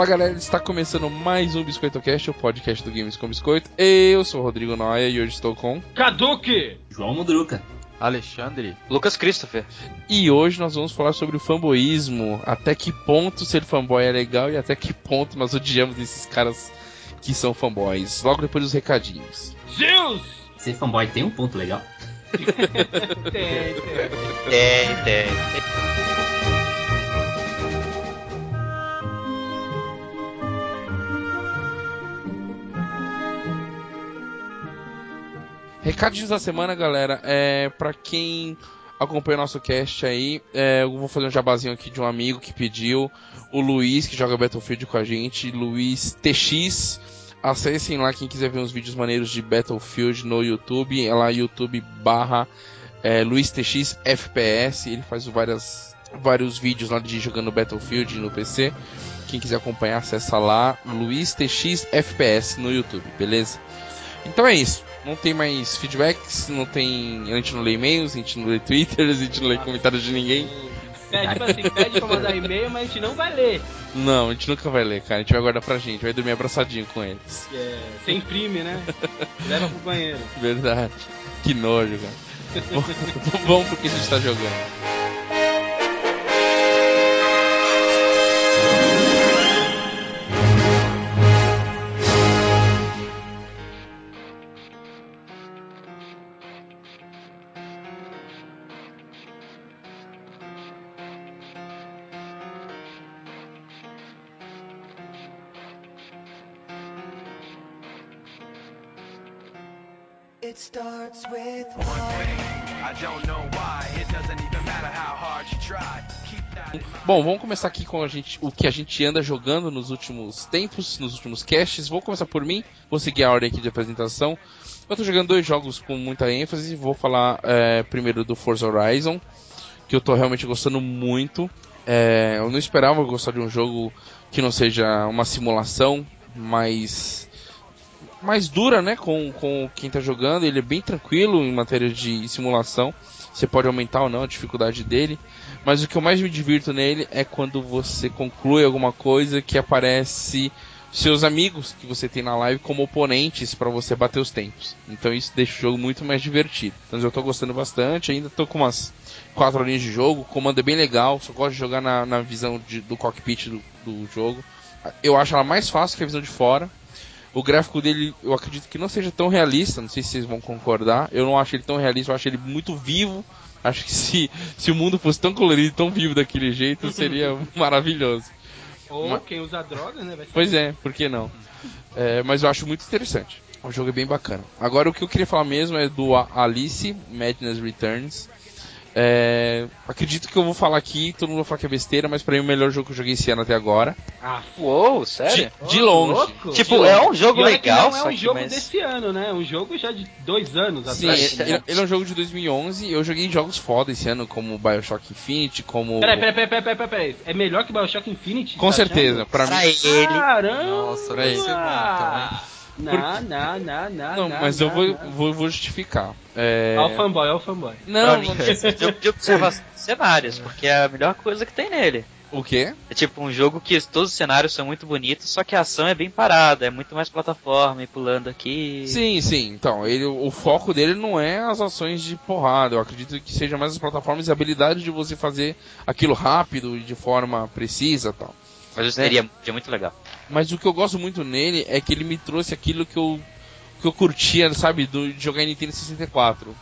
Fala galera, está começando mais um Biscoito Cast, o podcast do Games com Biscoito. Eu sou o Rodrigo Noia e hoje estou com Caduque, João Mudruca, Alexandre, Lucas Christopher. E hoje nós vamos falar sobre o fanboísmo, até que ponto ser fanboy é legal e até que ponto nós odiamos esses caras que são fanboys. Logo depois dos recadinhos. Zeus! Ser fanboy tem um ponto legal? tem, tem. Tem, tem. Recadinhos da semana, galera. É para quem acompanha o nosso cast aí, é, eu vou fazer um jabazinho aqui de um amigo que pediu, o Luiz que joga Battlefield com a gente, Luiz TX. Acessem lá quem quiser ver uns vídeos maneiros de Battlefield no YouTube, é lá YouTube barra é, Luiz TX FPS. Ele faz várias vários vídeos lá de jogando Battlefield no PC. Quem quiser acompanhar, acessa lá Luiz TX FPS no YouTube, beleza? Então é isso. Não tem mais feedbacks, não tem. A gente não lê e-mails, a gente não lê twitters, a gente não lê comentários de ninguém. É, tipo assim, pede pra mandar e-mail, mas a gente não vai ler. Não, a gente nunca vai ler, cara. A gente vai guardar pra gente, vai dormir abraçadinho com eles. É, você imprime, né? Leva pro banheiro. Verdade. Que nojo, cara. Vamos pro que a gente tá jogando. In mind. Bom, vamos começar aqui com a gente, o que a gente anda jogando nos últimos tempos, nos últimos casts. Vou começar por mim, vou seguir a ordem aqui de apresentação. Eu tô jogando dois jogos com muita ênfase. Vou falar é, primeiro do Forza Horizon, que eu tô realmente gostando muito. É, eu não esperava gostar de um jogo que não seja uma simulação, mas mais dura, né, com, com quem tá jogando. Ele é bem tranquilo em matéria de simulação. Você pode aumentar ou não a dificuldade dele. Mas o que eu mais me divirto nele é quando você conclui alguma coisa que aparece seus amigos que você tem na live como oponentes para você bater os tempos. Então isso deixa o jogo muito mais divertido. Então eu tô gostando bastante, ainda tô com umas quatro horinhas de jogo, o comando é bem legal, só gosto de jogar na, na visão de, do cockpit do, do jogo. Eu acho ela mais fácil que a visão de fora. O gráfico dele, eu acredito que não seja tão realista, não sei se vocês vão concordar. Eu não acho ele tão realista, eu acho ele muito vivo. Acho que se, se o mundo fosse tão colorido, tão vivo daquele jeito, seria maravilhoso. Ou Mas- quem usa drogas, né? Pois é, por que não? É, mas eu acho muito interessante. O jogo é bem bacana. Agora o que eu queria falar mesmo é do Alice Madness Returns. É, acredito que eu vou falar aqui, todo mundo vai falar que é besteira, mas pra mim é o melhor jogo que eu joguei esse ano até agora. Ah, Uou, De, sério? de Ô, longe. louco. Tipo, é um jogo E olha que legal, não é um jogo mas... desse ano, né? É um jogo já de dois anos Sim, atrás. Mas- ele, ele é um jogo de 2011. Eu joguei jogos foda esse ano, como Bioshock Infinite, como. Peraí, peraí, peraí, peraí, peraí, peraí. É melhor que Bioshock Infinite? Com tá certeza, achando? pra Pra mim. ele. Caramba! Nossa, pra isso é bom Não, não, não, não. Não, mas eu vou, vou, vou justificar. É... Olha o fanboy, olha o fanboy. Não, mim, não- é jogo de observação de cenários, porque é a melhor coisa que tem nele. o quê? É tipo um jogo que todos os cenários são muito bonitos, só que a ação é bem parada, é muito mais plataforma, e pulando aqui. Sim, sim. Então, ele, o foco dele não é as ações de porrada. Eu acredito que seja mais as plataformas e a habilidade de você fazer aquilo rápido e de forma precisa tal. Mas isso seria, seria muito legal. Mas o que eu gosto muito nele é que ele me trouxe aquilo que eu, que eu curtia, sabe, do, de jogar Nintendo 64.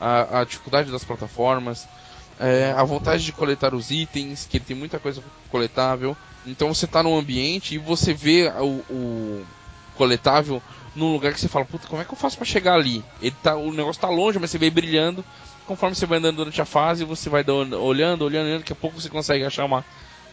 A, a dificuldade das plataformas, é, a vontade de coletar os itens, que ele tem muita coisa coletável. Então você tá num ambiente e você vê o, o coletável num lugar que você fala, puta, como é que eu faço pra chegar ali? Ele tá, o negócio tá longe, mas você vê brilhando. Conforme você vai andando durante a fase, você vai olhando, olhando, olhando, daqui a pouco você consegue achar uma,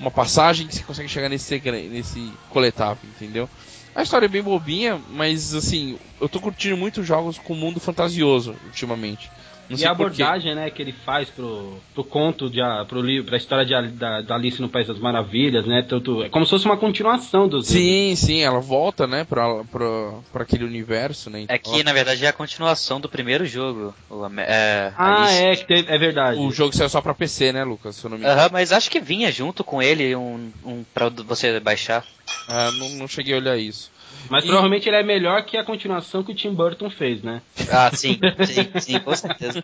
uma passagem que você consegue chegar nesse, nesse coletável, entendeu? A história é bem bobinha, mas assim, eu tô curtindo muito jogos com mundo fantasioso ultimamente. Não e a quê. abordagem, né, que ele faz pro, pro conto, de, a- pro livro, pra história de, A- da, da Alice no País das Maravilhas, né? Tanto, é como se fosse uma continuação dos. Sim, sim, ela volta, né, pra, pra, pra aquele universo, né? É Então, que, na verdade, é a continuação do primeiro jogo. O, é, Ah, Alice. é, que teve- é verdade. O jogo saiu só pra PC, né, Lucas? Se eu não me engano. Aham, mas acho que vinha junto com ele um, um pra você baixar. Ah, não, não cheguei a olhar isso. Mas E- provavelmente ele é melhor que a continuação que o Tim Burton fez, né? Ah, sim, sim, sim, com certeza.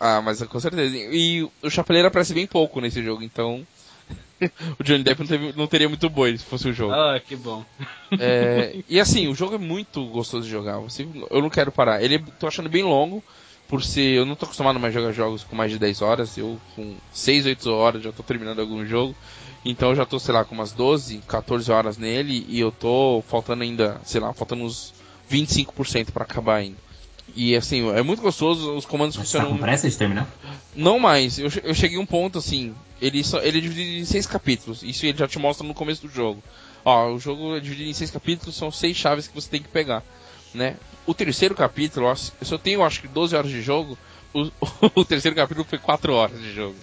Ah, mas com certeza. E o Chapeleiro aparece bem pouco nesse jogo, então. o Johnny Depp não, teve- não teria muito boi se fosse o jogo. Ah, que bom. É, e assim, o jogo é muito gostoso de jogar. Você, eu não quero parar. Ele tô achando bem longo, por ser. Eu não tô acostumado mais a jogar jogos com mais de 10 horas. Eu com 6, 8 horas já tô terminando algum jogo. Então eu já tô, sei lá, com umas 12, 14 horas nele e eu tô faltando ainda, sei lá, faltando uns 25% pra acabar ainda. E assim, é muito gostoso, os comandos Mas tá funcionam com pressa de terminar? não mais, eu, eu cheguei a um ponto assim, ele, só, ele é dividido em seis capítulos, isso ele já te mostra no começo do jogo. Ó, o jogo é dividido em seis capítulos, são seis chaves que você tem que pegar, né? O terceiro capítulo, eu tenho acho que 12 horas de jogo, o, o terceiro capítulo foi 4 horas de jogo.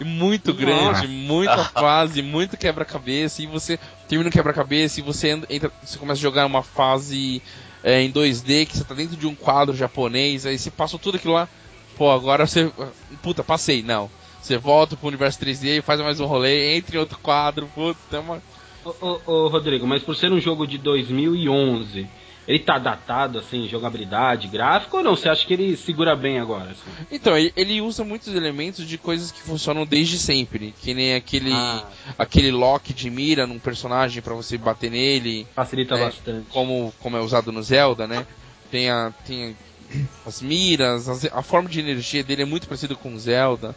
E muito grande, muita fase, muito quebra-cabeça, e você termina o quebra-cabeça e você entra, entra- você começa a jogar uma fase é, em 2D, que você tá dentro de um quadro japonês, aí você passa tudo aquilo lá, pô, agora você. Puta, passei, não. Você volta pro universo 3D e faz mais um rolê, entra em outro quadro, puta, é uma. Ô, ô, ô, Rodrigo, mas por ser um jogo de 2011, ele tá datado, assim, jogabilidade, gráfico, ou não? Você acha que ele segura bem agora? assim? Então, ele, usa muitos elementos de coisas que funcionam desde sempre, que nem aquele Ah. aquele lock de mira num personagem pra você bater nele, Facilita É, bastante. como, como é usado no Zelda, né? Tem, a, tem as miras, as- a forma de energia dele é muito parecido com o Zelda.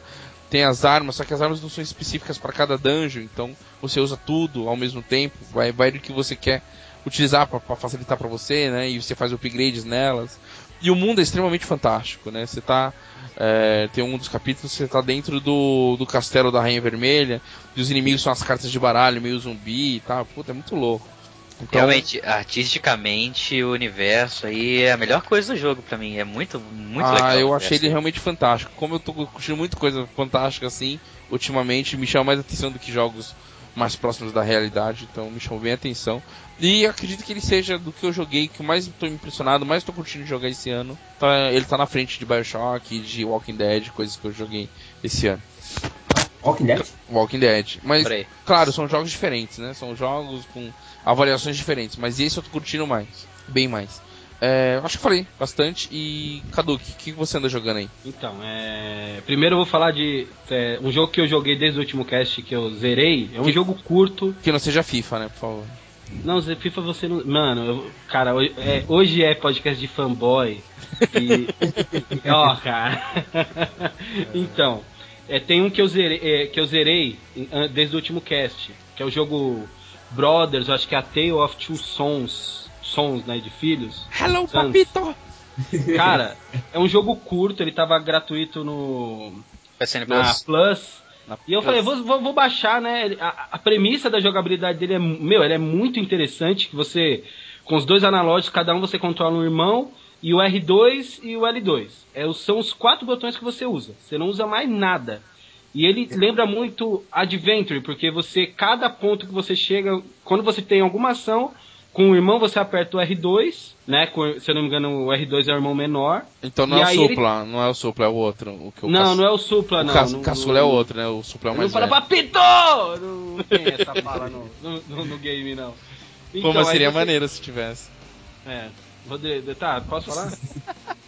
Tem as armas, só que as armas não são específicas para cada dungeon, então você usa tudo ao mesmo tempo, vai, vai do que você quer utilizar para facilitar para você, né? E você faz upgrades nelas. E o mundo é extremamente fantástico, né? Você tá. é, tem um dos capítulos você tá dentro do, do castelo da Rainha Vermelha, e os inimigos são as cartas de baralho, meio zumbi e tal. Puta, é muito louco. Então, Realmente, artisticamente, o universo aí é a melhor coisa do jogo pra mim. É muito, muito ah, legal. eu o achei ele realmente fantástico. Como eu tô curtindo muito coisa fantástica assim, ultimamente, me chama mais atenção do que jogos mais próximos da realidade, então me chamou bem a atenção. E acredito que ele seja do que eu joguei, que eu mais tô impressionado, mais tô curtindo jogar esse ano. Tá, ele tá na frente de Bioshock, de Walking Dead, coisas que eu joguei esse ano. Walking Dead? Walking Dead. Mas, Peraí. claro, são jogos diferentes, né? São jogos com avaliações diferentes, mas esse eu tô curtindo mais, bem mais. É, acho que falei bastante. E, Kaduki, o que você anda jogando aí? Então, é... primeiro eu vou falar de é, um jogo que eu joguei desde o último cast que eu zerei. É um jogo curto. Que não seja FIFA, né, por favor. Não, FIFA você não. Mano, eu- cara, hoje é, hoje é podcast de fanboy. E. Ó, cara. então, é, tem um que eu zerei, é, que eu zerei desde o último cast, que é o jogo Brothers, eu acho que é a Tale of Two Sons. Sons, né, de filhos. Hello, Sans. papito! Cara, é um jogo curto, ele tava gratuito no, PSN na Plus. Plus. Na E eu Plus. falei, vou, vou, vou baixar, né? A, a premissa da jogabilidade dele é, meu, ela é muito interessante, que você, com os dois analógicos, cada um você controla um irmão, e o R2 e o L2. É, são os quatro botões que você usa. Você não usa mais nada. E ele lembra muito Adventure, porque você, cada ponto que você chega, quando você tem alguma ação, com o irmão você aperta o R2, né? Com- se eu não me engano, o R2 é o irmão menor. Então não é o aí ele- Supla, não é o Supla, é o outro. O que o não, Cas- não é o Supla, o não. Cas- não- Caçula é o não- outro, né? O Supla é o Não mais fala velho. papito! Não tem essa fala no, no, no- game, não. Pô, mas aí seria você- maneiro se tivesse. É. Rodrigo, tá, posso falar?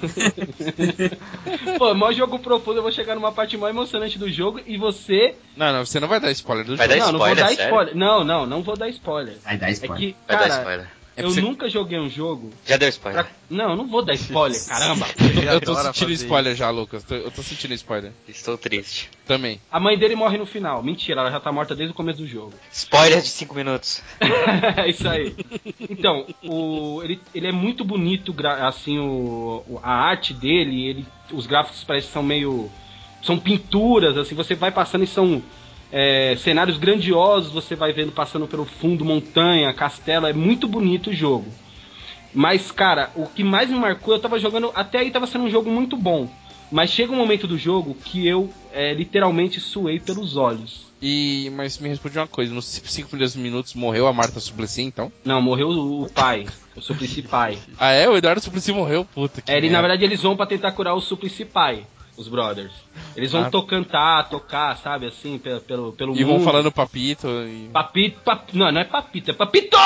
Pô, maior jogo profundo, eu vou chegar numa parte mais emocionante do jogo e você. Não, não, você não vai dar spoiler do Vai jogo. dar não, não vou spoiler, dar sério? spoiler. Não, não, não vou dar spoiler. Vai dar É spoiler. que, Vai dar cara, spoiler. É eu você- nunca joguei um jogo. Já deu spoiler. pra- Não, não vou dar spoiler, caramba. Eu tô sentindo spoiler já, Lucas. Eu tô sentindo spoiler. Estou triste. Também. A mãe dele morre no final. Mentira, ela já tá morta desde o começo do jogo. Spoiler de 5 minutos. é isso aí. Então, o, ele, ele é muito bonito, gra- assim, o, o- a arte dele, ele, os gráficos parecem que são meio. São pinturas, assim, você vai passando e são é, cenários grandiosos, você vai vendo passando pelo fundo, montanha, castelo, é muito bonito o jogo. Mas, cara, o que mais me marcou, eu tava jogando. Até aí tava sendo um jogo muito bom. Mas chega um momento do jogo que eu é, literalmente suei pelos olhos. E, mas me responde uma coisa, nos 5 primeiros minutos morreu a Marta Suplicy, então? Não, morreu o pai, o Suplicy pai. Ah é? O Eduardo Suplicy morreu? Puta que É, ele, na verdade, eles vão pra tentar curar o Suplicy pai, os brothers. Eles vão Ah. to cantar, tocar, sabe, assim, pelo, pelo, pelo E vão mundo. falando papito e... Papito, pap... não, não é papito, é papito!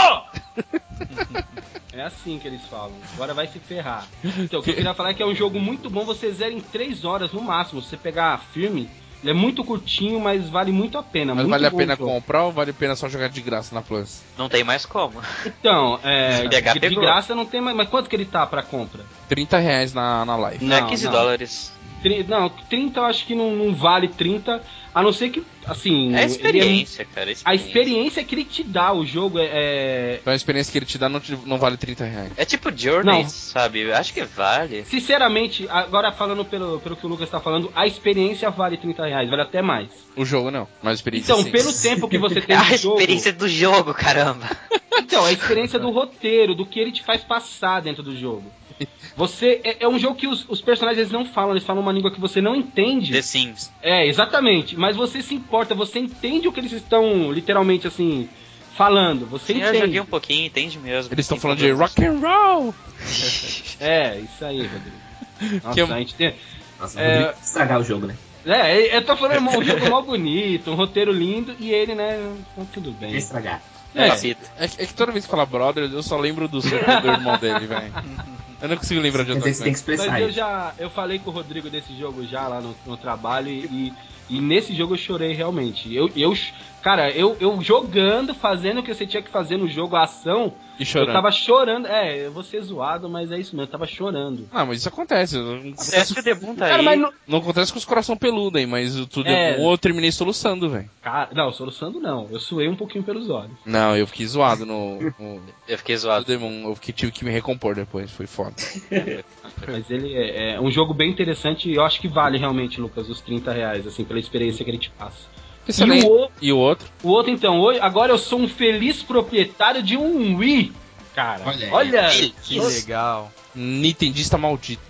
é assim que eles falam. Agora vai se ferrar. Então, o que eu queria falar é que é um jogo muito bom, você zera em 3 horas no máximo. Se você pegar firme, ele é muito curtinho, mas vale muito a pena. Mas muito vale a pena jogo. comprar ou vale a pena só jogar de graça na Plus? Não tem mais como. Então, é, de, de graça não tem mais. Mas quanto que ele tá pra compra? 30 reais na, na live. Não, é 15 não. dólares. Tri- Não, 30 eu acho que não, não vale 30, a não ser que, assim... É a ele experiência, cara. a experiência que ele te dá, o jogo é- é, Então a experiência que ele te dá não, te- não vale 30 reais. É tipo Journey, Não. sabe? Eu Acho que vale. Sinceramente, agora falando pelo, pelo que o Lucas tá falando, a experiência vale 30 reais, vale até mais. O jogo não, mas a experiência Então, sim. pelo tempo que você tem A de jogo. experiência do jogo, caramba. Então, a experiência do roteiro, do que ele te faz passar dentro do jogo. Você. É, é um jogo que os, os personagens eles não falam, eles falam uma língua que você não entende. The Sims. É, exatamente. Mas você se importa, você entende o que eles estão literalmente assim. Falando, você Sim, eu entende. joguei um pouquinho, entende mesmo. Eles estão falando de rock and roll! É, isso aí, Rodrigo. Nossa, Que é- a gente tem. Nossa, É. Estragar o jogo, né? É, eu tô falando um jogo mó bonito, um roteiro lindo, e ele, né, tá tudo bem. estragar. É. É, que- é que toda vez que fala brother, eu só lembro do soco do irmão dele, velho. Eu não consigo lembrar de outra dizer, você tem que coisa. expressar Mas eu já. Eu falei com o Rodrigo desse jogo já lá no, no trabalho e, e nesse jogo eu chorei realmente. Eu, eu cara, eu, eu jogando, fazendo o que você tinha que fazer no jogo, a ação, E chorando. eu tava chorando. É, eu vou ser zoado, mas é isso mesmo, eu tava chorando. Não, mas isso acontece. Não Acontece que o Debum tá Cara, aí. não. não acontece com os coração peludo, hein, mas o tudo É. eu terminei soluçando, velho. Cara, não, soluçando não. Eu suei um pouquinho pelos olhos. Não, eu fiquei zoado no, no, Eu fiquei zoado. Demon. Eu fiquei, tive que me recompor depois, foi foda. Mas ele é, é um jogo bem interessante e eu acho que vale realmente, Lucas, os 30 reais, assim, pela experiência que ele te passa. E Excelente. o, o- E o outro? o outro, então, hoje, agora eu sou um feliz proprietário de um Wii. Cara, Olha aí. olha Que legal. Nintendista maldito.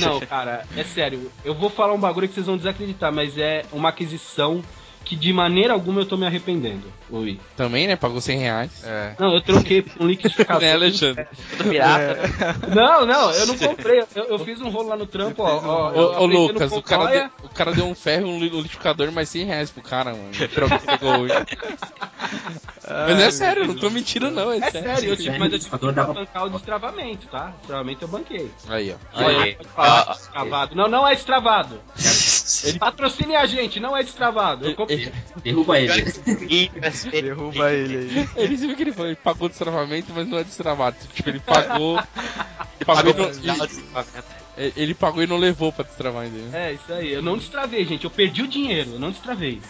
Não, cara, é sério. Eu vou falar um bagulho que vocês vão desacreditar, mas é uma aquisição que de maneira alguma eu tô me arrependendo. O Wii. Também, né? Pagou 100 reais. É. Não, eu troquei por um liquidificador. Né, Alexandre? Tudo pirata. Não, não, eu não comprei. Eu, eu fiz um rolo lá no trampo, ó. ó, eu Ô, ô Lucas, o cara, deu, o cara deu um ferro e um li- liquidificador mais 100 reais pro cara, mano. Pegou hoje. Mas é sério, eu não tô mentindo não, é, É sério. sério, eu tive, mas eu tive que bancar o destravamento, tá? Destravamento eu banquei. Aí, ó. Aí. falar Ah, destravado. Não, não é destravado. Ele patrocine a gente, não é destravado. Eu comprei. Derruba ele. Derruba ele aí. Ele viu que ele falou, ele pagou o destravamento, mas não é destravado. Tipo, ele pagou. ele, pagou e não, ele, ele pagou e não levou pra destravar ainda. É, isso aí. Eu não destravei, gente. Eu perdi o dinheiro, eu não destravei.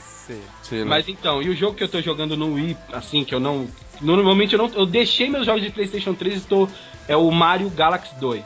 Lá. Mas então, e o jogo que eu tô jogando no Wii, assim, que eu não. Normalmente eu não. Eu deixei meus jogos de Playstation 3 e tô. É o Mario Galaxy 2.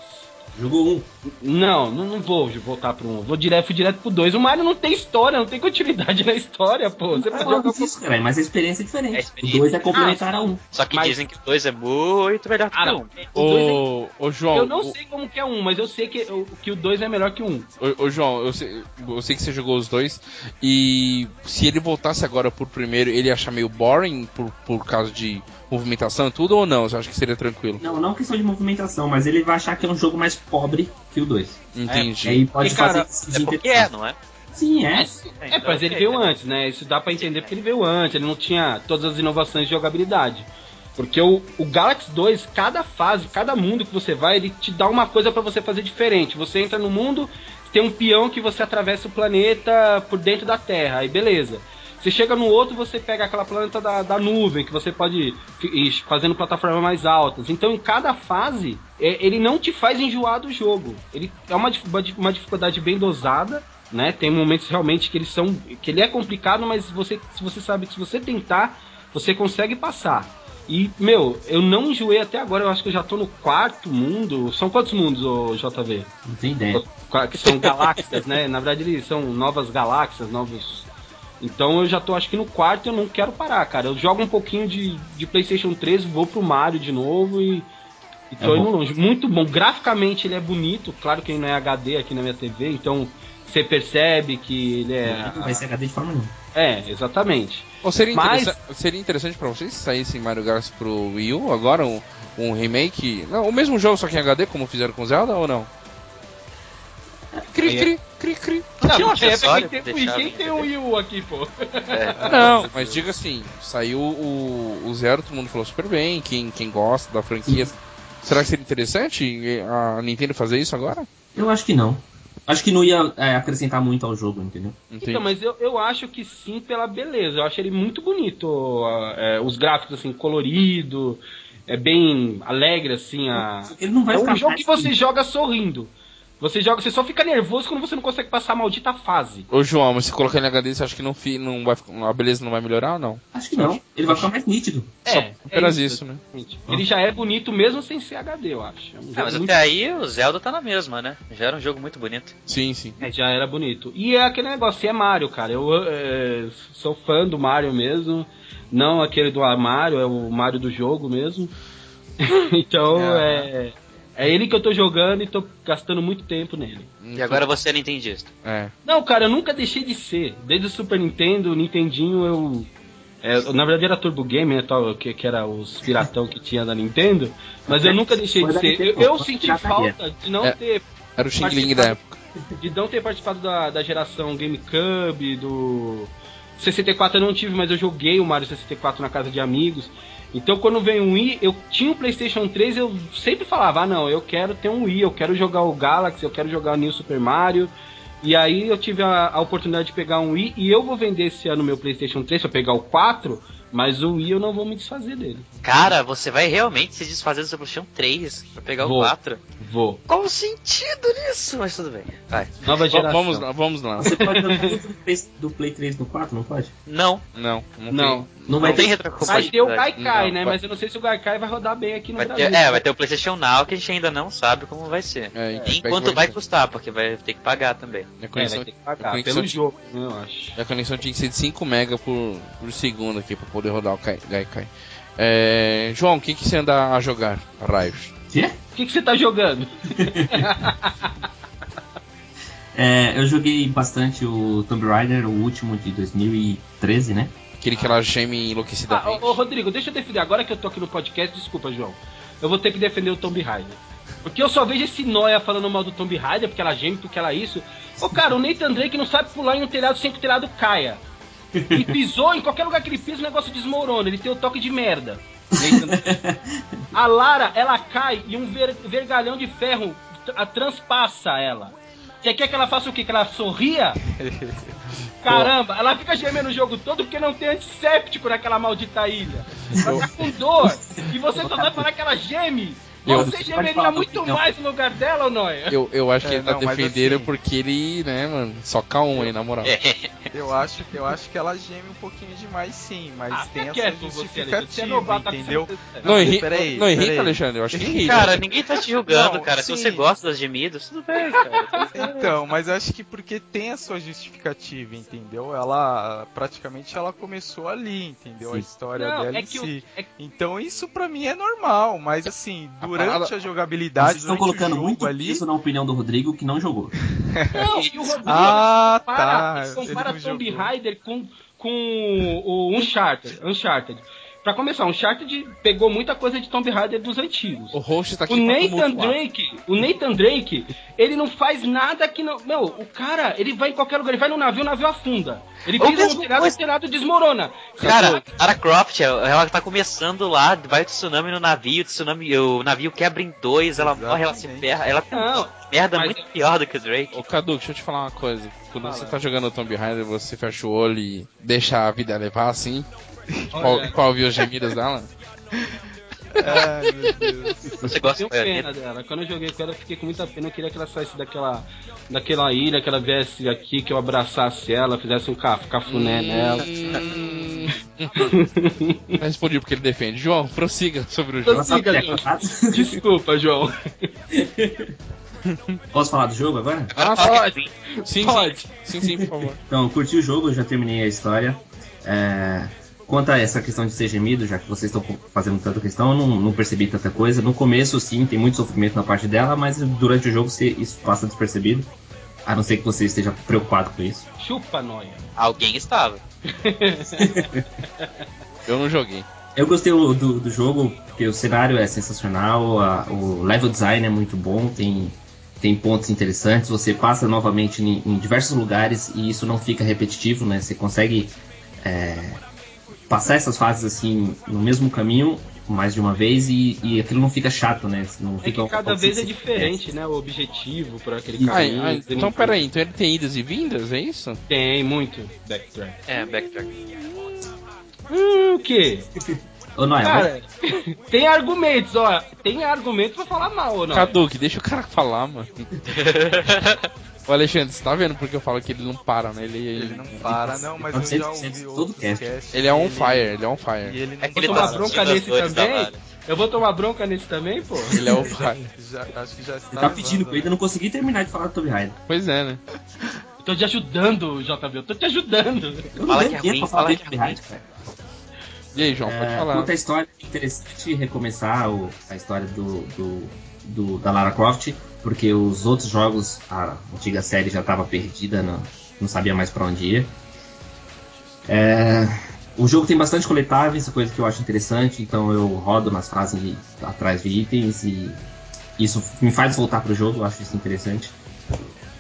Jogo 1. Não, não, não vou voltar pro 1. Vou direto, fui direto pro 2. O Mario não tem história, não tem continuidade na história, pô. Você pode jogar isso, cara, mas a experiência é diferente. É a experiência. O 2 é complementar a 1. Só que Mas- dizem que o 2 é muito melhor que Cara, o 1. o 2 é Ô, ô João, Eu não o- sei como que é um, mas eu sei que, o- que o 2 é melhor que o 1. Ô, ô, João, eu sei, eu sei que você jogou os dois. E se ele voltasse agora por primeiro, ele ia achar meio boring por, por causa de movimentação e tudo, ou não? Você acha que seria tranquilo? Não, não questão de movimentação, mas ele vai achar que é um jogo mais pobre que o 2. Entendi. E aí pode E, cara, fazer É porque é, não é? Sim, é. É, mas ele veio antes, né? Isso dá pra entender porque ele veio antes, ele não tinha todas as inovações de jogabilidade. Porque o, o Galaxy 2, cada fase, cada mundo que você vai, ele te dá uma coisa pra você fazer diferente. Você entra no mundo, tem um peão que você atravessa o planeta por dentro da Terra, aí beleza. Você chega no outro, você pega aquela planta da, da nuvem, que você pode ir fazendo plataformas mais altas. Então, em cada fase, é, ele não te faz enjoar do jogo. Ele é uma, uma dif- uma dificuldade bem dosada, né? Tem momentos realmente que eles são. que ele é complicado, mas você, se você sabe que se você tentar, você consegue passar. E, meu, eu não enjoei até agora, eu acho que eu já tô no quarto mundo. São quantos mundos, ô JV? Não tem ideia. Que são galáxias, né? Na verdade, eles são novas galáxias, novos. Então eu já tô acho que no quarto e eu não quero parar, cara. Eu jogo um pouquinho de, de PlayStation 3, vou pro Mario de novo e. E tô É indo bom. longe. Muito bom. Graficamente ele é bonito. Claro que ele não é HD aqui na minha TV, então você percebe que ele é. Não vai ser HD de forma nenhuma. É, exatamente. Ou seria, Mas- interessa- seria interessante pra vocês se saísse Mario Galaxy pro Wii U agora, um, um remake. Não, o mesmo jogo, só que em HD, como fizeram com Zelda, ou não? Cri, é- cri, cri, cri. Não tinha um é, tem, quem tem um Wii U aqui, pô? É. Não, mas diga assim, saiu o, o Zero, todo mundo falou super bem, quem, quem gosta da franquia. Será que seria interessante a Nintendo fazer isso agora? Eu acho que não. Acho que não ia é, acrescentar muito ao jogo, entendeu? Entendi. Então, mas eu, eu acho que sim pela beleza. Eu acho ele muito bonito. é, os gráficos, assim, colorido. É bem alegre, assim. A... Ele não vai É ficar um jogo que você joga sorrindo. Você joga, você só fica nervoso quando você não consegue passar a maldita fase. Ô João, mas se colocar em HD, você acha que não, fi- não vai, a beleza não vai melhorar ou não? Acho que não. Ele vai ficar mais nítido. Só É, apenas é isso, né? exatamente. Ele já é bonito mesmo sem ser HD, eu acho. É um Ah, mas muito- até aí o Zelda tá na mesma, né? Já era um jogo muito bonito. Sim, sim. É, já era bonito. E é aquele negócio, é Mario, cara. Eu é, sou fã do Mario mesmo. Não aquele do Mario, é o Mario do jogo mesmo. então é. É ele que eu tô jogando e tô gastando muito tempo nele. E agora você é nintendista. É. Não, cara, eu nunca deixei de ser. Desde o Super Nintendo, o Nintendinho, eu. é, na verdade era Turbo Game, né? Tal, que, que era os piratão que tinha da Nintendo. Mas eu nunca deixei de ser. Eu, eu senti falta de não É. ter Era o Xing Ling da época. de não ter participado da, da geração GameCube, do 64 eu não tive, mas eu joguei o Mario 64 na casa de amigos. Então quando veio um Wii, eu tinha o PlayStation 3, eu sempre falava: "Ah, não, eu quero ter um Wii, eu quero jogar o Galaxy, eu quero jogar o New Super Mario". E aí eu tive a, a oportunidade de pegar um Wii e eu vou vender esse ano meu PlayStation 3 pra pegar o 4, mas o Wii eu não vou me desfazer dele. Cara, você vai realmente se desfazer do seu PlayStation 3 pra pegar Vou. o 4? Vou. Qual o sentido nisso? Mas tudo bem. Vai. Nova Va- geração. Vamos lá, vamos lá. Você pode do Play, do Play 3 no 4, não pode? Não, Não, não, Não. tem. Não vai não tem ter. Vai ter o retrocompatibilidade. Gaikai, Não, né? vai- Mas eu não sei se o Gaikai vai rodar bem aqui no Vai Brasil. ter, é, vai ter o PlayStation Now que a gente ainda não sabe como vai ser. É, Enquanto vai custar, porque vai ter que pagar também. A É, conexão, vai ter que pagar pelo tinha- jogo, né, eu acho. a conexão tinha que ser de 5 MB por, por segundo aqui pra poder rodar o Kai- Gaikai. É, João, o que, que você anda a jogar, Raios? Quê? O que, que você tá jogando? É, eu joguei bastante o Tomb Raider, o último de 2013, né? Aquele que ela geme Ah, enlouquecidamente. ô, ô, Rodrigo, deixa eu defender. Agora que eu tô aqui no podcast, desculpa, João. Eu vou ter que defender o Tomb Raider. Porque eu só vejo esse noia falando mal do Tomb Raider, porque ela geme, porque ela isso. Ô, cara, o Nathan Drake não sabe pular em um telhado sem que o telhado caia. E pisou, em qualquer lugar que ele pisa, o negócio desmorona. Ele tem o toque de merda. A Lara, ela cai e um ver- vergalhão de ferro a- transpassa ela. Você quer que ela faça o quê? Que ela sorria? Caramba, ela fica gemendo o jogo todo porque não tem antisséptico naquela maldita ilha. Ela tá com dor. E você só vai falar que ela geme. Eu- Você gemeria muito opinião. mais no lugar dela ou não? Eu, eu acho que É, ele tá não, defendendo assim- porque ele, né, mano, só calma aí, na moral. Eu acho, eu acho que ela geme um pouquinho demais sim, mas Ah, tem essa quieto você, é justificativa, novato entendeu? não- Não, peraí, não irrita. Alexandre, eu acho que irrita. Cara, ninguém tá te julgando, Não, cara. Se sim. você gosta das gemidas, tudo bem, cara. Então, mas eu acho que porque tem a sua justificativa, entendeu? Ela praticamente ela começou ali, entendeu? A Sim. história Não, dela é em que si. é- Então isso pra mim é normal, mas assim, A durante parada- a jogabilidade, Vocês estão colocando muito ali, peso na opinião do Rodrigo que não jogou. Não, e o Rodrigo Ah, compara, tá. compara Tomb. Raider com, com o Uncharted. Uncharted. Pra começar, o Uncharted pegou muita coisa de Tomb Raider dos antigos. O host tá aqui O Nathan. Drake, o Nathan Drake, ele não faz nada que não. Meu, o cara, ele vai em qualquer lugar, ele vai no navio, o navio afunda. Ele Ou pisa no telhado, coisa- o telhado desmorona. Cara, Lara Croft, ela tá começando lá, vai o tsunami no navio, o, tsunami, o navio quebra em dois, ela morre, ela se Exatamente. ferra. Ela tem Não, uma merda mas- muito pior do que o Drake. Ô Cadu, deixa eu te falar uma coisa. Quando Fala. você tá jogando Tomb Raider, você fecha o olho e deixa a vida levar assim? Qual, qual ouvir os gemidos dela? Ai, meu Deus. Você gosta tenho de pena dela. Quando eu joguei com ela, eu fiquei com muita pena. Eu queria que ela saísse daquela, daquela ilha, que ela viesse aqui, que eu abraçasse ela, fizesse um caf- cafuné nela. Hum. Não respondi porque ele defende. João, prossiga sobre o jogo. Ela sabe Prossiga, é João. Desculpa, João. Posso falar do jogo agora? Ah, fala pode. Sim, Pode. sim, sim, por favor. Então, eu curti o jogo, eu já terminei a história. É, quanto a essa questão de ser gemido, já que vocês estão fazendo tanta questão, eu não, não percebi tanta coisa. No começo, sim, tem muito sofrimento na parte dela, mas durante o jogo você- isso passa despercebido. A não ser que você esteja preocupado com isso. Chupa, noia. Alguém estava. Eu não joguei. Eu gostei do, do, do jogo, porque o cenário é sensacional, a- o level design é muito bom, tem, tem pontos interessantes, você passa novamente em, em diversos lugares e isso não fica repetitivo, né? Você consegue é, passar essas fases assim no mesmo caminho mais de uma vez e, e aquilo não fica chato, né? Não É fica que cada vez é diferente, né? O objetivo pra aquele Ah, caminho. ah, então peraí, então ele tem idas e vindas, é isso? Tem muito backtrack. É, backtrack. Hum, o quê? Ô, vai- Cara, tem argumentos, ó. Tem argumentos pra falar mal ou não? Caduque, deixa o cara falar, mano. Ô Alexandre, você tá vendo porque eu falo que ele não para, né? Ele, Ele não para, não, mas Pode eu já 100% ouvi todo cast. ele é on fire, ele é on E fire. ele não É que ele Vou tá tomar bronca nesse também? Eu vou tomar bronca nesse também, pô? Ele é on fire. já, acho que já está Você tá pedindo, levando, eu ainda né? não consegui terminar de falar do Tomb Raider. Pois é, né? Eu tô te ajudando, JB. Eu tô te ajudando. Eu Fala que é ruim, pra falar fala de que é ruim. Cara. E aí, João, pode É, falar. Quanto à história, é interessante recomeçar o- a história do, do- do- da Lara Croft, porque os outros jogos, a antiga série já estava perdida, não, não sabia mais para onde ir. É, o jogo tem bastante coletáveis, coisa que eu acho interessante, então eu rodo nas fases de- atrás de itens e isso me faz voltar pro jogo, eu acho isso interessante.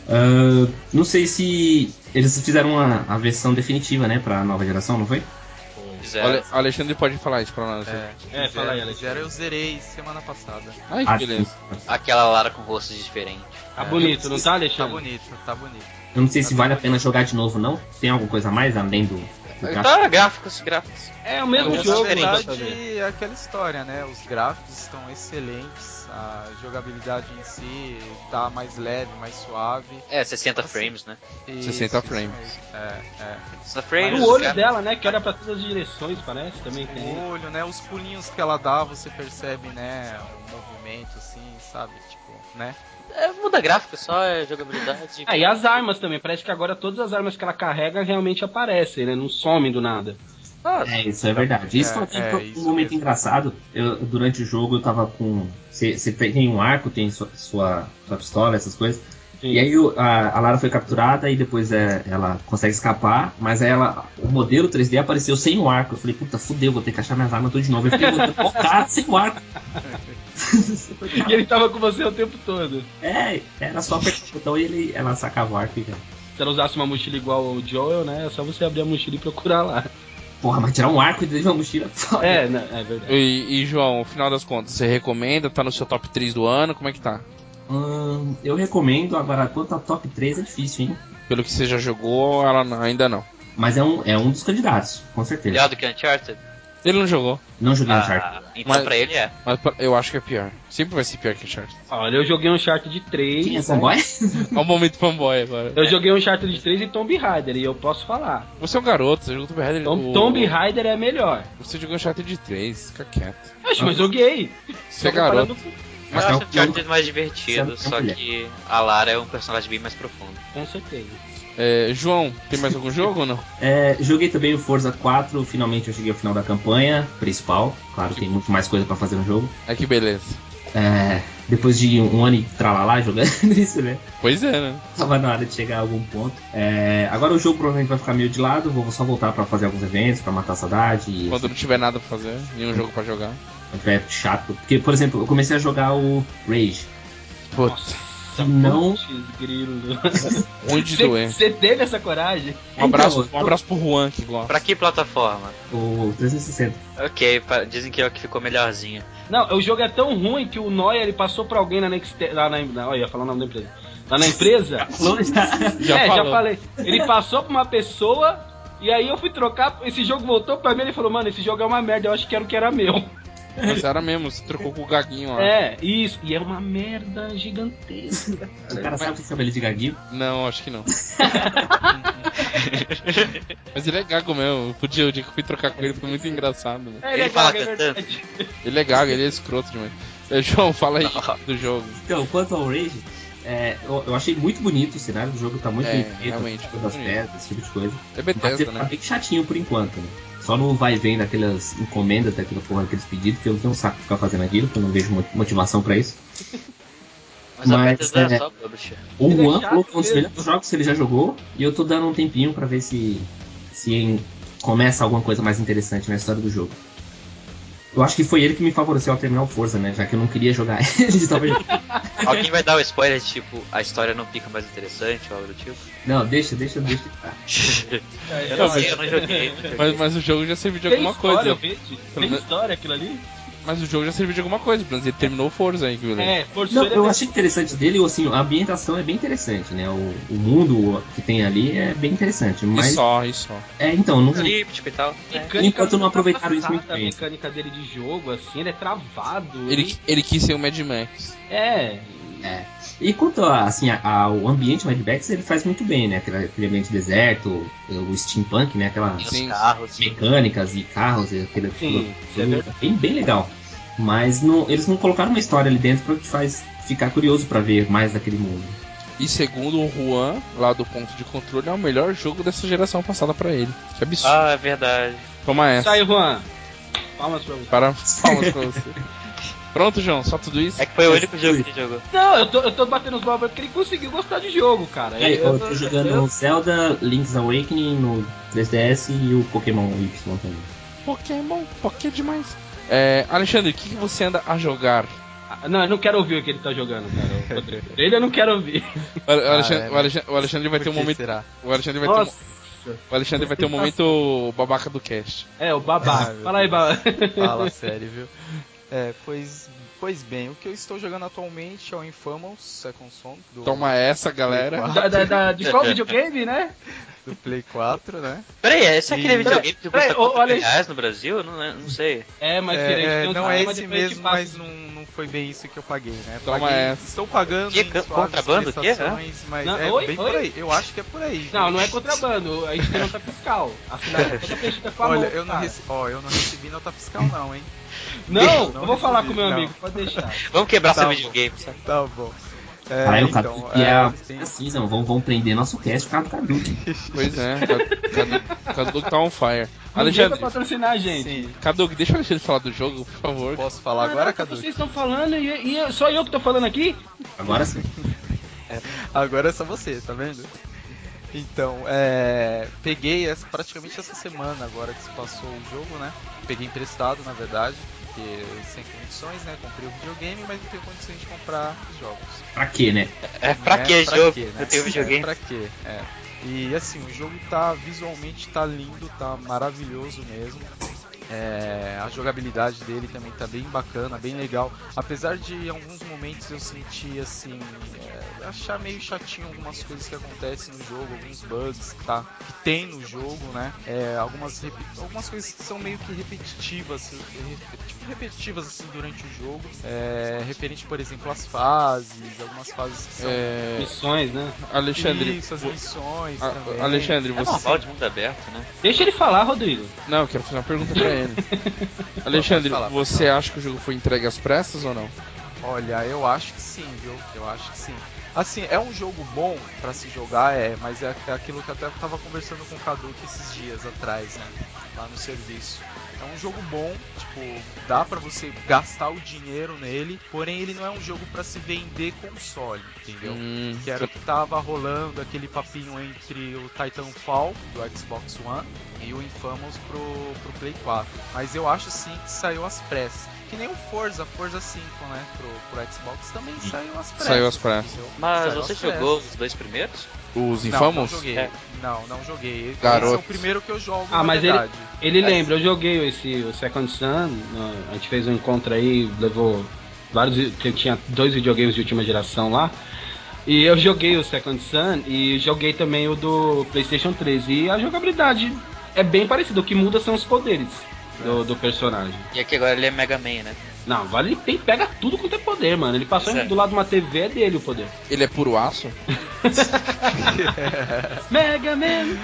Ah, não sei se eles fizeram a, a versão definitiva, né, pra nova geração, não foi? O Fizeram. Ale- o Alexandre pode falar isso pra nós. É, É, fala aí, Alex. fizeram, eu zerei semana passada. Ai, Ah, que beleza. Aquela Lara com rosto diferente. Tá É, bonito, não tá, Tá Alexandre? bonito, tá bonito. Eu não sei se vale a pena jogar de novo, não. Tem alguma coisa a mais além do. do gráfico? Tá, gráficos, gráficos. É o mesmo Olha, jogo, na tá, verdade, é aquela história, né? Os gráficos estão excelentes, a jogabilidade em si tá mais leve, mais suave. É, 60 Assim, frames, né? Isso, 60 isso frames. É, é. 60 frames. O olho cara. dela, né? Que olha pra todas as direções, parece, também tem. O olho, né? Os pulinhos que ela dá, você percebe, né? O movimento, assim, sabe? Tipo, né? É, muda gráfico, só é jogabilidade. Ah, e as armas também. Parece que agora todas as armas que ela carrega realmente aparecem, né? Não somem do nada. Ah, É, isso é verdade. Isso É, também é, um momento mesmo. engraçado. Eu, durante o jogo eu tava com. Você tem um arco, tem sua, sua, sua pistola, essas coisas. E aí o- a, a Lara foi capturada e depois é, ela consegue escapar, mas aí ela, o modelo 3D apareceu sem o arco. Eu falei, puta, fudeu, vou ter que achar minhas armas tudo de novo. Eu fiquei botando o cara sem o arco. E ele tava com você o tempo todo. é, era só apertar o botão e ele, ela sacava o arco e já. Se ela usasse uma mochila igual o Joel, né? É só você abrir a mochila e procurar lá. Porra, mas tirar um arco de uma mochila foda. É, né, é verdade. E, e, João, no final das contas, você recomenda? Tá no seu top 3 do ano? Como é que tá? Hum, eu recomendo, agora quanto a top 3 é difícil, hein? Pelo que você já jogou, ela não- ainda não. Mas é um, é um dos candidatos, com certeza. melhor do que Uncharted? Ele não jogou, Não joguei Uncharted. Ah, então Mas- pra ele é. mas eu acho que é pior. Sempre vai ser pior que Uncharted. Olha, eu joguei um Uncharted 3. Quem é né? fanboy? Olha o momento fanboy agora. Eu joguei um Uncharted 3 e Tomb Raider, e eu posso falar. Você é um garoto, você jogou Tomb Raider. Tom, o- Tomb Raider é melhor. Você jogou Uncharted 3, fica quieto. Acho, mas joguei. Você é garoto. eu é acho um- o Uncharted mais divertido, é um só que a Lara é um personagem bem mais profundo. Com certeza. É, João, tem mais algum jogo ou não? É, joguei também o Forza 4, finalmente eu cheguei ao final da campanha principal. Claro, tem muito mais coisa pra fazer no jogo. É que beleza. É, depois de um ano e tralalá jogando isso, né? Pois é, né? Tava na hora de chegar a algum ponto. É, agora o jogo provavelmente vai ficar meio de lado, vou só voltar pra fazer alguns eventos, pra matar a saudade. E Quando não tiver nada pra fazer, nenhum jogo pra jogar. tiver chato. Porque, por exemplo, eu comecei a jogar o Rage. Putz, Não. Grilo. ruim de doer. Você teve essa coragem? Um abraço, Então, um abraço pro Juan que gosta. Pra que plataforma? O 360. Ok, dizem que é o que ficou melhorzinho. Não, o jogo é tão ruim que o Noia ele passou pra alguém na Nextel. Lá na. na olha, ia falar o nome da empresa. Lá na empresa. Já é, falou. já falei. Ele passou pra uma pessoa. E aí eu fui trocar, esse jogo voltou pra mim e ele falou, mano, esse jogo é uma merda, eu acho que era o que era meu. Mas era mesmo, você trocou com o Gaguinho lá. É, isso. E é uma merda gigantesca. O cara sabe que chama ele de gaguinho. Não, acho que não. Mas ele é gago mesmo. O dia, o dia que eu fui trocar com ele foi muito engraçado. Né? É Ele legal, fala é cantando. verdade. Ele é gago, ele é escroto demais. É, João, fala aí Não. do jogo. Então, quanto ao Rage, é, eu, eu achei muito bonito o cenário do jogo, tá muito É, bem feito, realmente, das bonito. pedras, esse tipo de coisa. É Mas ele Bethesda, tá né? bem chatinho por enquanto, né? Só no vai vem daquelas encomendas, daquela porra, daqueles pedidos, que eu não tenho um saco de ficar fazendo aquilo, que eu não vejo mo- motivação pra isso. Mas, Mas, é é- só publisher. O é Juan falou que é um dos melhores jogos que ele já jogou, e eu tô dando um tempinho pra ver se, se começa alguma coisa mais interessante na história do jogo. Eu acho que foi ele que me favoreceu ao terminar o Forza, né? Já que eu não queria jogar ele. tava. Alguém vai dar o spoiler, tipo, a história não fica mais interessante ou algo do tipo? Não, deixa, deixa, deixa. eu não sei, eu não joguei. não joguei. Mas, mas o jogo já serviu de Tem alguma história, coisa. Tem menos- história aquilo ali? Mas o jogo já serviu de alguma coisa, pelo menos ele terminou o Forza aí, viu? É, por Não, ser eu achei interessante dele, assim, a ambientação é bem interessante, né? O, o mundo que tem ali é bem interessante, E mas... só, e só. É, então, não... Elíptico e tal. É. Enquanto não aproveitaram isso muito bem. A mecânica dele de jogo, assim, ele é travado. Ele, ele quis ser o Mad Max. É. É. E quanto a, assim, a- ao ambiente Mad Max, ele faz muito bem, né? Aquele, aquele ambiente deserto, o steampunk, né? Aquela Tem os Sim. carros. mecânicas e carros, e aquele, Sim, isso é bem, bem legal. Mas não- eles não colocaram uma história ali dentro pra que faz ficar curioso pra ver mais daquele mundo. E segundo o Juan, lá do ponto de controle, é o melhor jogo dessa geração passada pra ele. Que absurdo. Ah, é verdade. Toma Isso essa. aí, Juan. Palmas pra você. Para palmas pra você. Pronto, João, só tudo isso? É que foi o único jogo que ele jogou. Não, eu tô, eu tô batendo os balões porque ele conseguiu gostar de jogo, cara. É, eu, tô eu- jogando eu- Zelda, Link's Awakening no 3DS e o Pokémon Y também. Pokémon, Poké demais. É, Alexandre, o que, que você anda a jogar? Ah, Não, eu não quero ouvir o que ele tá jogando, cara. Ele eu não quero ouvir. O, Ale- o Alexandre, é, o Alexandre- o Alexandre vai ter um momento. será? O Alexandre vai ter Nossa. um, o Alexandre vai ter um momento babaca do cast. É, o babá. Ah, Fala aí, babá. Fala sério, viu? É, pois, pois bem, o que eu estou jogando atualmente é o Infamous Second Son do, Toma essa, galera. Da, da- da- de qual videogame, né? do Play 4, né? Peraí, esse é aquele E- videogame que custa ô, 40 olha- reais no Brasil? Não, não sei. É, mas É, é, não é esse mesmo, mas não, não foi bem isso que eu paguei, né? Toma Paguei, essa. estou pagando Que? Contrabando? O quê? prestações, mas Não, é oi? bem Oi? por aí. Eu acho que é por aí. Não, viu? não é contrabando. A gente tem nota fiscal. Afinal, toda preenchida com a Olha, mão, eu não, recebi, ó, eu não recebi nota fiscal não, hein? Não, Não eu vou falar com meu não. amigo, pode deixar. Vamos quebrar Tá seu videogame? Tá bom. É, o então, Cadu é, é, assim, não, vão, vão prender nosso cast por causa do Cadu. Pois é, Cadu, Cadu tá on fire. Vai Alexandre, patrocinar a gente. Sim. Cadu, deixa o Alexandre falar do jogo, por favor. Posso falar agora, Caraca, Cadu? Vocês estão falando e, e eu- só eu que tô falando aqui? Agora sim. Agora é só você, tá vendo? Então, é, peguei essa, praticamente essa semana agora que se passou o jogo, né? Peguei emprestado, na verdade, porque sem condições, né? Comprei o videogame, mas não tenho condições de comprar os jogos. Pra quê, né? É, pra Não que é jogo? quê, né? Eu tenho videogame. É, pra quê? É. E assim, o jogo tá visualmente tá lindo, tá maravilhoso mesmo. É, a jogabilidade dele também tá bem bacana, bem legal. Apesar de em alguns momentos eu sentir assim, é, achar meio chatinho algumas coisas que acontecem no jogo, alguns bugs que, tá, que tem no jogo, né? É, algumas, algumas coisas que são meio que repetitivas, re- tipo repetitivas assim durante o jogo. É, referente, por exemplo, às fases, algumas fases que são É, Missões, né? Alexandre, isso, as missões a- também. Alexandre, É você. normal de mundo aberto, né? Deixa ele falar, Rodrigo. Não, eu quero fazer uma pergunta pra ele. Alexandre, falar, você acha que o jogo foi entregue às pressas ou não? Olha, eu acho que sim, viu? Eu acho que sim. Assim, é um jogo bom pra se jogar, é, mas é, é aquilo que eu até tava conversando com o Cadu esses dias atrás, né? Lá no serviço. É um jogo bom, tipo, dá pra você gastar o dinheiro nele, porém ele não é um jogo pra se vender console, entendeu? Hum, Que era o que tava rolando, aquele papinho entre o Titanfall do Xbox One e o Infamous pro, pro Play 4. Mas eu acho sim que saiu às pressas. Que nem o Forza, Forza 5, né? Pro, pro Xbox também saiu às pressas. Saiu às pressas. Mas Saiu você jogou pressas. os dois primeiros? os Não, não Infamous? joguei. É. Não, não joguei. Esse Garoto. é o primeiro que eu jogo, Ah, na mas verdade. Ele É. lembra, eu joguei esse o Second Sun, no- a gente fez um encontro aí, levou vários. que Tinha dois videogames de última geração lá. E eu joguei o Second Sun e joguei também o do PlayStation 3. E a jogabilidade é bem parecida, o que muda são os poderes do, do personagem. E aqui agora ele é Mega Man, né? Não, vale ele tem, pega tudo quanto é poder, mano. Ele passou Certo. do lado de uma TV, é dele o poder. Ele é puro aço? Mega Man!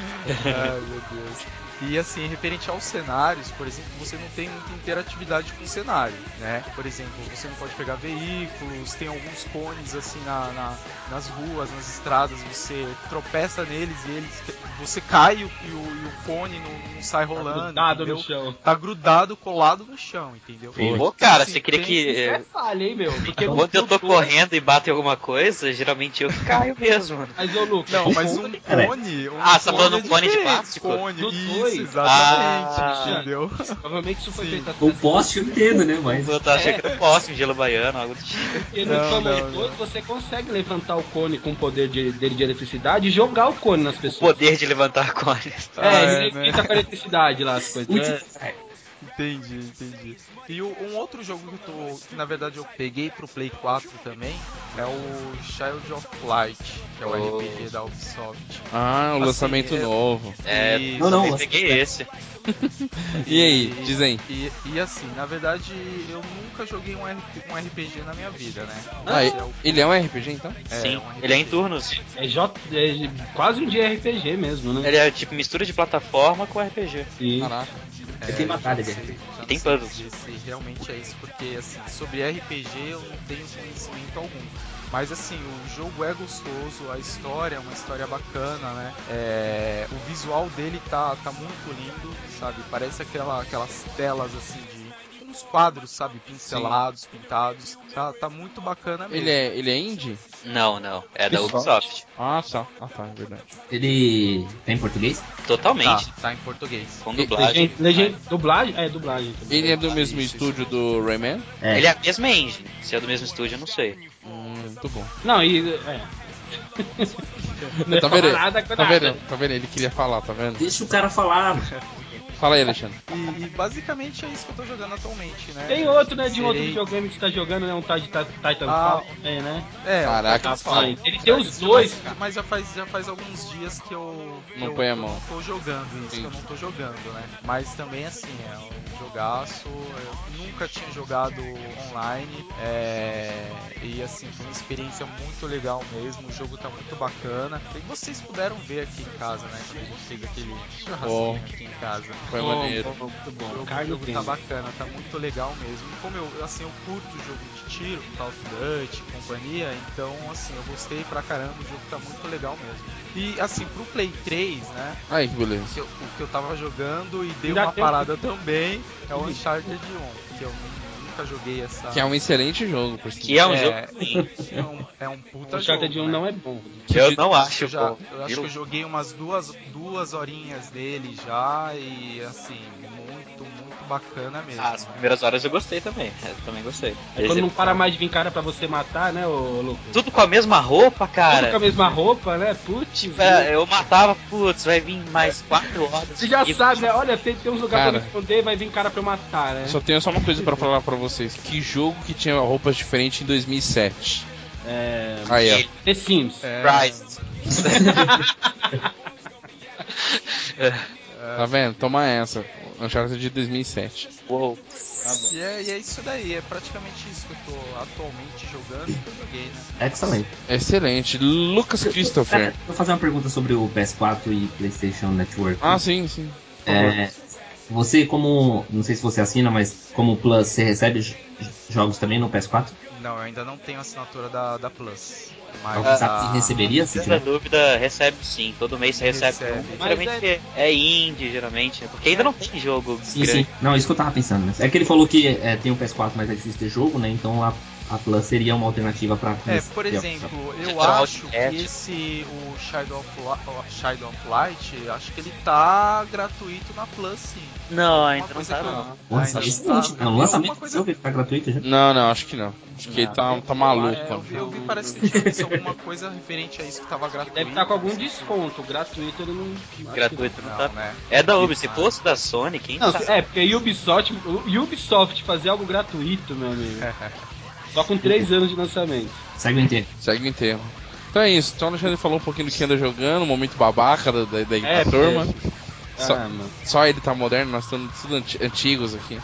Ai, meu Deus. E assim, referente aos cenários, por exemplo, você não tem muita interatividade com o cenário, né? Por exemplo, você não pode pegar veículos, tem alguns cones assim na, na- nas ruas, nas estradas, você tropeça neles e eles você cai e o, e o- cone não, não sai rolando. Grudado no entendeu? chão. Tá grudado, colado no chão, entendeu? Pô, cara, Assim, você queria que. Isso é falha, hein, meu? Porque no Quando eu tô correndo e bato em alguma coisa, geralmente eu que caio mesmo, mano. Mas, ô, Lucas, Não, mas um cone. Um Ah, você tá falando é um cone de plástico? Cone, No dois. exatamente, Ah. entendeu? provavelmente isso foi Sim. feito O poste eu entendo, né? Mas. Eu tava achando que era um poste, um gelo baiano, algo do tipo. Porque no 2 você consegue levantar o cone com o poder de- dele de eletricidade e jogar o cone nas O pessoas. poder de levantar cones. É, Ah, ele é, né? fica com a eletricidade lá, as coisas. É. Entendi, entendi. E o- um outro jogo que eu tô, que na verdade eu peguei pro Play 4 também, é o Child of Light, que é o Oh. RPG da Ubisoft. Ah, o Assim, lançamento é- novo. É, E- Não, não, peguei esse. E aí, dizem. E, e assim, na verdade, eu nunca joguei um, um RPG na minha vida, né? Ah, Esse é o- ele é um RPG então? é, Sim, um RPG. ele é em turnos. É, J, é quase um de RPG mesmo, né? Ele é tipo mistura de plataforma com RPG. Sim. Caraca. Você tem batalha de RPG. não tem puzzles. dizer se realmente é isso, porque assim, sobre RPG eu não tenho conhecimento algum. Mas assim, o jogo é gostoso, a história é uma história bacana, né? É, o visual dele tá, tá muito lindo, sabe? Parece aquela, aquelas telas assim de. Uns quadros, sabe? Pincelados, pintados. Tá, tá muito bacana mesmo. Ele é, ele é indie? Não, não. É da Ubisoft. Ah, tá. Ah, tá, é verdade. Ele tem em português? Totalmente. Tá, tá em português. Com dublagem. Legend, legend, dublagem? É, dublagem. também. Ele é do mesmo Isso, estúdio do Rayman? É. Ele é a mesma engine. Se é do mesmo estúdio, eu não sei. Hum, muito bom. Não, e. É. Não Tá vendo? nada Tá nada. vendo? Tá vendo? Ele queria falar, tá vendo? Deixa o cara falar. Fala aí, Alexandre. E, e basicamente é isso que eu tô jogando atualmente, né? Tem outro, né, de um outro videogame que você tá jogando, né? Um tal de Ti- Titanfall. Ah. É, né? É, Caraca, Rapaz, Titanfall. ele tem os dois, Mas, mas já faz, já faz alguns dias que eu, que Não eu, põe a mão. não tô jogando isso, Sim. que eu não tô jogando, né? Mas também assim, é um jogaço, eu nunca tinha jogado online, é, e assim, foi uma experiência muito legal mesmo, o jogo tá muito bacana. E vocês puderam ver aqui em casa, né? Quando a gente fez aquele churrasquinho Bom. aqui em casa. Foi Bom, maneiro. bom, muito O bom. jogo, o Carne jogo tá bacana, tá muito legal mesmo. E como eu, assim, eu curto jogo de tiro, Call of Duty, companhia, então, assim, eu gostei pra caramba, o jogo tá muito legal mesmo. E, assim, pro Play 3, né, Aí, que beleza. que eu- o que eu tava jogando e dei uma parada também, é o Uncharted 1, que eu nu- nunca joguei essa... Que é um excelente jogo, por Que é um É. jogo ruim. é um, é um puta O jogo, 1 né? não é bom. Eu não Eu acho já, bom. eu acho que eu joguei umas duas, duas horinhas dele já e assim, bacana mesmo. Ah, as primeiras horas eu gostei também. Eu também gostei. É quando não para mais de vir cara pra você matar, né, ô Lucas? Tudo com a mesma roupa, Tudo cara. com a mesma roupa, né? Putz. Tipo, é, eu matava, putz, vai vir mais quatro horas. Você já E- sabe, né? Olha, tem, tem uns lugares Cara. pra me esconder, vai vir cara pra eu matar, né? Só tenho só uma coisa pra falar pra vocês. Que jogo que tinha roupas diferentes em 2007? É. Aí, ó. The Sims. É, Christ. Tá vendo? Toma essa. Uncharted de 2007. Uou. e, é, e é isso daí, é praticamente isso que eu tô atualmente jogando e eu joguei, né? Excelente. Excelente. Lucas Christopher. vou fazer uma pergunta sobre o PS4 e PlayStation Network. Ah, sim, sim. É, você como, não sei se você assina, mas como Plus, você recebe jogos também no PS4? Não, eu ainda não tenho assinatura da, da Plus. Mas Alguém sabe a- se receberia se Na tiver? dúvida, recebe sim. Todo mês você recebe, Recebe. um. Mas Geralmente é... indie, geralmente. né? Porque ainda não tem jogo Sim, grande. sim. Não, isso que eu tava pensando. Né? É que ele falou que é, tem um PS4, mas é difícil ter jogo, né? Então a, a Plus seria uma alternativa pra. É, por exemplo, eu Geral acho que esse, o Shadow of, Li- o Shadow of Light, acho que ele tá gratuito na Plus, sim. Não, ainda não tá que eu- não. Nossa, ainda não não, tá- não, eu vi lançamento coisa- jogo ele tá gratuito já. Não, não, acho que não. Acho que ele tá, tá maluco. É, eu, vi, eu vi, parece que tinha visto alguma coisa referente a isso que tava gratuito. Deve estar com algum mas- desconto. Gratuito ele não. que Gratuito não, Não, tá. né? É da Ubi. Se fosse da Sony, quem Não, sabe? é, porque Ubisoft, Ubisoft fazer algo gratuito, meu amigo. Só com 3 anos de lançamento. Segue o inteiro. Segue o enterro. Então é isso. Então o Alexandre falou um pouquinho do que anda jogando, um momento babaca da, da, da- É, da turma. Só, Ah, só ele tá moderno, nós estamos tudo anti- antigos aqui.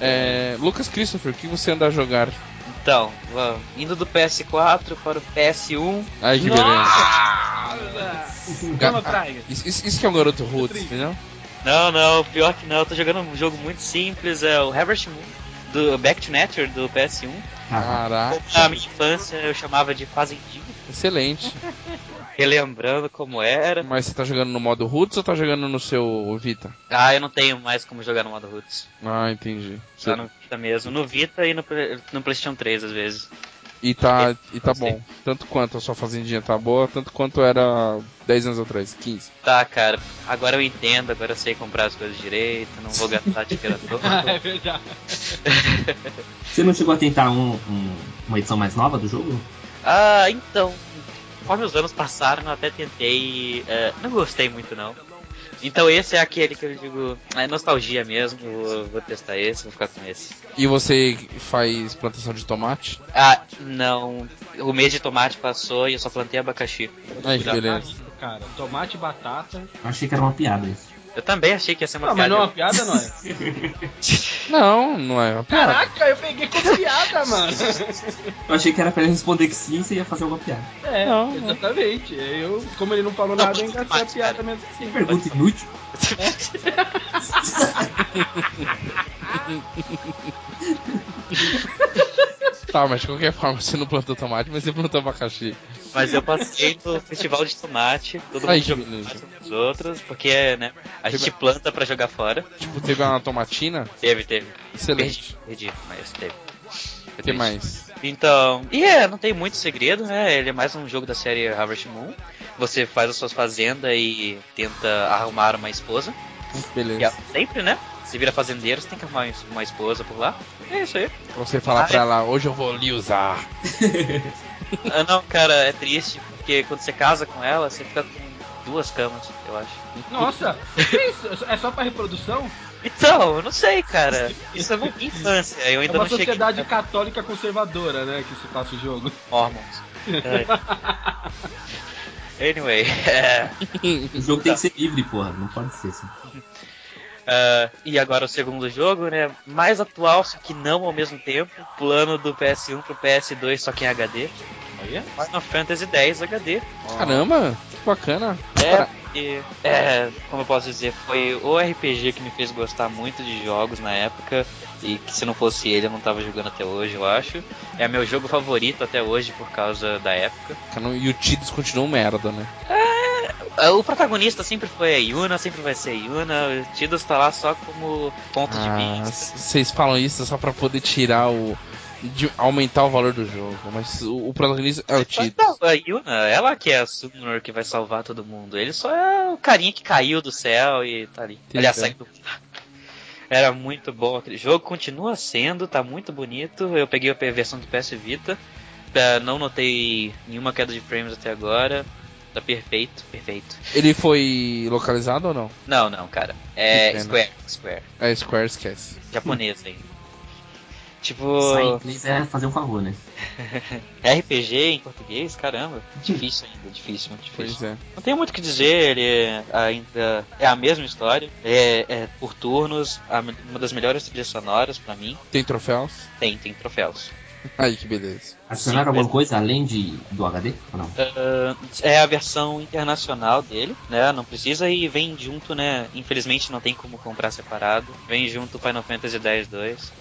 É, Lucas Christopher, o que você anda a jogar? Então, vamos. indo do PS4 para o PS1. Ai, que beleza. Ah, praia. Isso, isso- isso que é um garoto roots, entendeu? Não, não, pior que não. Eu tô jogando um jogo muito simples, é o Harvest Moon, do Back to Nature, do PS1. Ah, Caraca, Na minha infância eu chamava de Fazendinho, excelente. relembrando como era. Mas você tá jogando no modo Roots ou tá jogando no seu Vita? Ah, eu não tenho mais como jogar no modo Roots. Ah, entendi. Você- Só no Vita mesmo. No Vita e no, Play- no PlayStation 3 às vezes. E tá, e tá bom. Tanto quanto a sua fazendinha tá boa, tanto quanto era 10 anos atrás, 15. Tá, cara. Agora eu entendo, agora eu sei comprar as coisas direito, não vou gastar dinheiro à toa. é verdade. Você não chegou a tentar um- um- uma edição mais nova do jogo? Ah, então. Conforme os anos passaram, eu até tentei. é, não gostei muito, não. Então esse é aquele que eu digo. É nostalgia mesmo. Vou, vou testar esse, vou ficar com esse. E você faz plantação de tomate? Ah, não. O mês de tomate passou e eu só plantei abacaxi. Ai, que beleza. Cara, tomate e batata. Achei que era uma piada isso. Eu também achei que ia ser uma Não, mas piada. não é uma piada, não é? Não, não é uma piada. Caraca, eu peguei como piada, mano. Eu achei que era pra ele responder que sim, você ia fazer alguma piada. É, Não, não. exatamente. Eu, como ele não falou Não, nada, eu mas engatei a piada cara. mesmo assim. Pergunta inútil. Tá, mas de qualquer forma, você não plantou tomate, mas você plantou abacaxi. Mas eu passei no festival de tomate, todo Ai, mundo beleza. uns dos outros, porque, né, a gente planta pra jogar fora. Tipo, teve uma tomatina? Teve, teve. Excelente. Perdi, perdi, mas teve. O que mais? Então, e é, não tem muito segredo, né? Ele é mais um jogo da série Harvest Moon. Você faz as suas fazendas e tenta arrumar uma esposa. Que é Beleza. sempre, né? Se vira fazendeiro, você tem que arrumar uma esposa por lá. É isso aí. Você falar Ah, pra ela, hoje eu vou lhe usar. Ah, não, cara, é triste, porque quando você casa com ela, você fica com duas camas, eu acho. Nossa, que isso? É só pra reprodução? Então, eu não sei, cara. Isso é muito infância. Eu É ainda uma não cheguei sociedade a católica conservadora, né? Que se passa o jogo. Mormons. É. anyway, é, O jogo tem que ser livre, porra. Não pode ser assim. Ah, e agora o segundo jogo, né? Mais atual, só que não ao mesmo tempo. Plano do PS1 pro PS2, só que em HD. Final Fantasy X HD. Caramba, que bacana. É, e, é, como eu posso dizer, foi o RPG que me fez gostar muito de jogos na época. E que se não fosse ele, eu não tava jogando até hoje, eu acho. É meu jogo favorito até hoje por causa da época. E o Tidus continua um merda, né? Ah, O protagonista sempre foi a Yuna, sempre vai ser a Yuna. O Tidus tá lá só como ponto de Ah, vista. vocês falam isso só pra poder tirar o. de aumentar o valor do jogo. Mas o, o protagonista é o Tidus. Não, a Yuna, ela que é a Summoner que vai salvar todo mundo. Ele só é o carinha que caiu do céu e tá ali. Entendi. Aliás, saiu do... Era muito bom aquele jogo, continua sendo, tá muito bonito. Eu peguei a versão do PS Vita, não notei nenhuma queda de frames até agora. Tá perfeito, perfeito. Ele foi localizado ou não? Não, não, cara. É. Square, Square. É Square esquece. Japonês ainda. Sair Tipo, inglês é fazer um favor, né? RPG em português, caramba. Difícil ainda, difícil, muito difícil. Pois é. Não tem muito o que dizer, ele é ainda é a mesma história, é, é por turnos, a- uma das melhores trilhas sonoras pra mim. Tem troféus? Tem, tem troféus. Aí que beleza. Adicionaram alguma coisa além de, do HD? Ou não? Ah, é a versão internacional dele, né? Não precisa e vem junto, né? Infelizmente não tem como comprar separado. Vem junto o Final Fantasy X-2.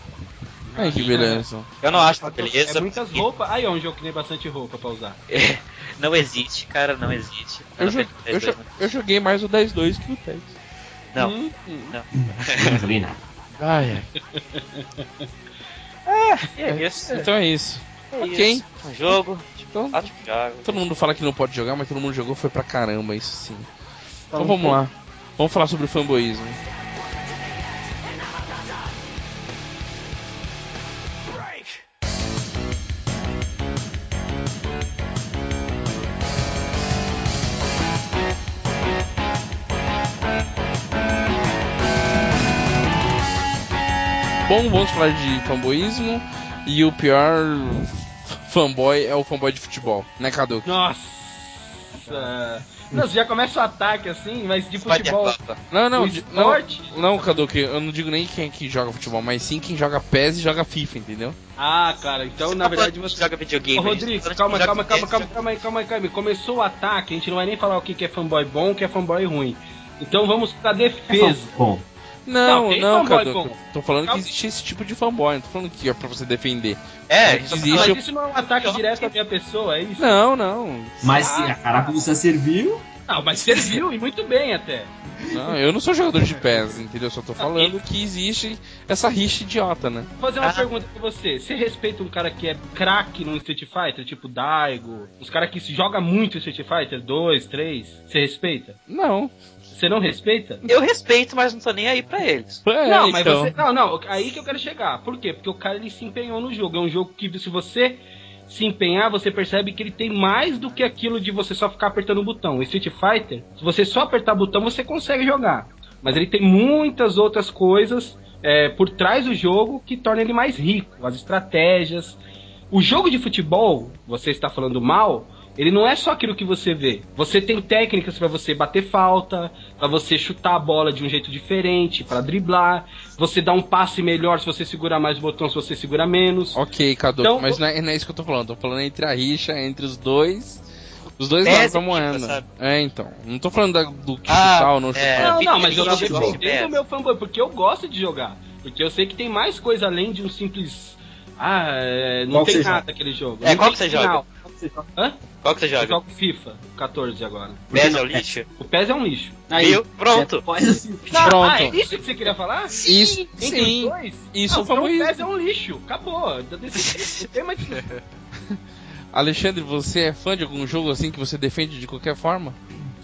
Aí que beleza. Eu não acho uma beleza. É muitas porque roupas. Aí é um jogo que tem bastante roupa pra usar. Não existe, cara, não existe. Eu, jo- eu, X-2 jo- eu joguei mais o 10-2 que o 10. Não, Hum, não. Não joguei nada. Ai, É isso. então é isso. É ok. isso. Um jogo, Então, ótimo jogo. todo mundo fala que não pode jogar, mas todo mundo jogou, foi pra caramba, isso sim. Então vamos lá. Vamos falar sobre o fanboyismo. Bom, vamos falar de fanboyismo. E o pior fanboy é o fanboy de futebol, né, Cadu? Nossa! Não, você já começa o ataque assim, mas de futebol. Não, não, esporte? não, não, Cadu, que eu não digo nem quem é que joga futebol, mas sim quem joga PES e joga FIFA, entendeu? Ah, cara, então Você na verdade você. joga videogame. Ô, Rodrigo, calma, calma, calma, calma, calma aí, calma aí, calma aí. Começou o ataque, a gente não vai nem falar o que é fanboy bom, o que é fanboy ruim. Então vamos pra É defesa. bom. Não, Não, não, cara. bom. Tô falando que existe esse tipo de fanboy, não tô falando que é pra você defender. É, É, tá existe- Mas eu- isso não é um ataque direto à minha pessoa, é isso? Não, não. Mas se a carapuça serviu, Não, mas serviu e muito bem até. Não, eu não sou jogador de pés, entendeu? Só tô falando que existe essa rixa idiota, né? Vou fazer uma Ah. pergunta pra você. Você respeita um cara que é craque no Street Fighter, tipo Daigo? Os caras que se joga muito Street Fighter 2, 3, você respeita? Não. Você não respeita? Eu respeito, mas não tô nem aí pra eles. É, não, mas então. você. Não, não, aí que eu quero chegar. Por quê? Porque o cara ele se empenhou no jogo. É um jogo que se você se empenhar, você percebe que ele tem mais do que aquilo de você só ficar apertando o botão. O Street Fighter, se você só apertar o botão, você consegue jogar. Mas ele tem muitas outras coisas é, por trás do jogo que torna ele mais rico. As estratégias. O jogo de futebol, você está falando mal, ele não é só aquilo que você vê. Você tem técnicas para você bater falta, para você chutar a bola de um jeito diferente, para driblar, você dá um passe melhor se você segurar mais o botão, se você segura menos. Ok, Cadu, Então, mas não é, não é isso que eu tô falando. Tô falando entre a rixa, entre os dois. Os dois Pés lados e moeda. sabe? É, então. Não tô falando da- do que Ah, chutar ou não é. chutar. Não, não, mas eu tô defendendo o meu fanboy, porque eu gosto de jogar. Porque eu sei que tem mais coisa além de um simples. Ah, é, não Qual tem nada aquele jogo. É, Não qual que você final. Hã? Qual que você Eu joga? jogo FIFA 14 agora. PES é o lixo? O PES é um lixo. aí, Viu? Pronto. Pode assim. Não, Pronto. Ah, é isso que você queria falar? Isso, Entre sim. os dois? Isso não, foi então o isso. PES é um lixo. Acabou. Já decidi. Não tem mais Alexandre, você é fã de algum jogo assim que você defende de qualquer forma?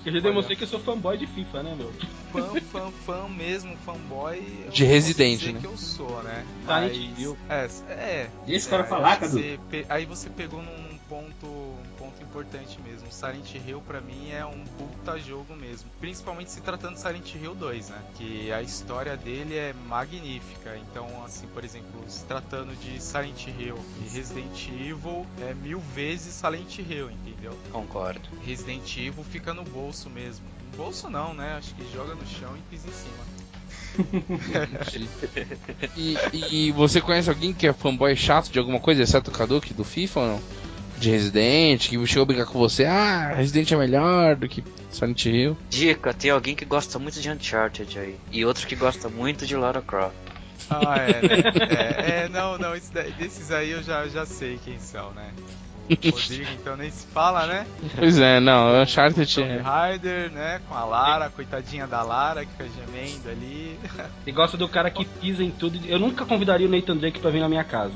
Eu já demonstrei que eu sou fanboy de FIFA, né, meu? Fã, fã, fã mesmo, fanboy. eu De Resident, né? que eu sou, né? Silent Mas. Hill. É, é. Deixa o cara é, falar, aí Cadu. você pe- Aí você pegou num ponto, um ponto importante mesmo. Silent Hill pra mim é um puta jogo mesmo. Principalmente se tratando de Silent Hill 2, né? Que a história dele é magnífica. Então, assim, por exemplo, se tratando de Silent Hill e Resident Evil, é mil vezes Silent Hill, entendeu? Concordo. Resident Evil fica no bolso mesmo. No bolso não, né? Acho que joga no chão e pisa em cima. E, e você conhece alguém que é fanboy chato de alguma coisa, exceto o Caduque do FIFA ou não? De Resident, que chegou a brigar com você, ah, Resident é melhor do que Silent Hill. Dica, tem alguém que gosta muito de Uncharted aí. E outro que gosta muito de Lara Croft. Ah, é, né? É, é, não, não, daí- desses aí eu já, já sei quem são, né? O Rodrigo, então nem se fala, né? Pois é, não, Uncharted Tomb é... Raider, né? Com a Lara, coitadinha da Lara, que fica gemendo ali. Ele gosta do cara que pisa em tudo. Eu nunca convidaria o Nathan Drake pra vir na minha casa.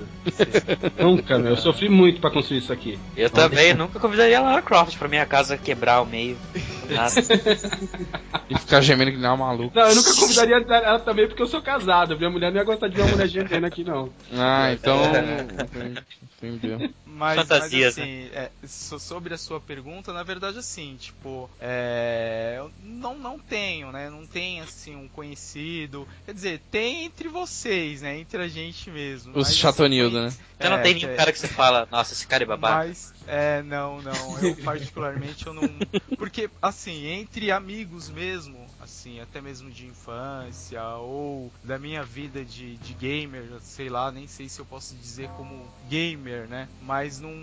nunca, meu. Eu sofri muito pra construir isso aqui. Eu também nunca convidaria a Lara Croft pra minha casa quebrar ao meio. Nada. E ficar gemendo que nem uma maluca. Não, eu nunca convidaria ela também porque eu sou casado. Minha mulher não ia gostar de ver uma mulher gemendo aqui, não. Ah, então... Mas, Fantasias, mas assim, é, so- sobre a sua pergunta, na verdade, assim, tipo, é, eu não, não tenho, né? Não tem, assim, um conhecido. Quer dizer, tem entre vocês, né? Entre a gente mesmo. Os mas, chatonildo, assim, né? Você não é, tem nenhum é, cara que você fala, nossa, esse cara é babaca. Mas, é, não, não. Eu particularmente eu não. Porque, assim, entre amigos mesmo, assim, até mesmo de infância, ou da minha vida de, de gamer, sei lá, nem sei se eu posso dizer como gamer, né? Mas não.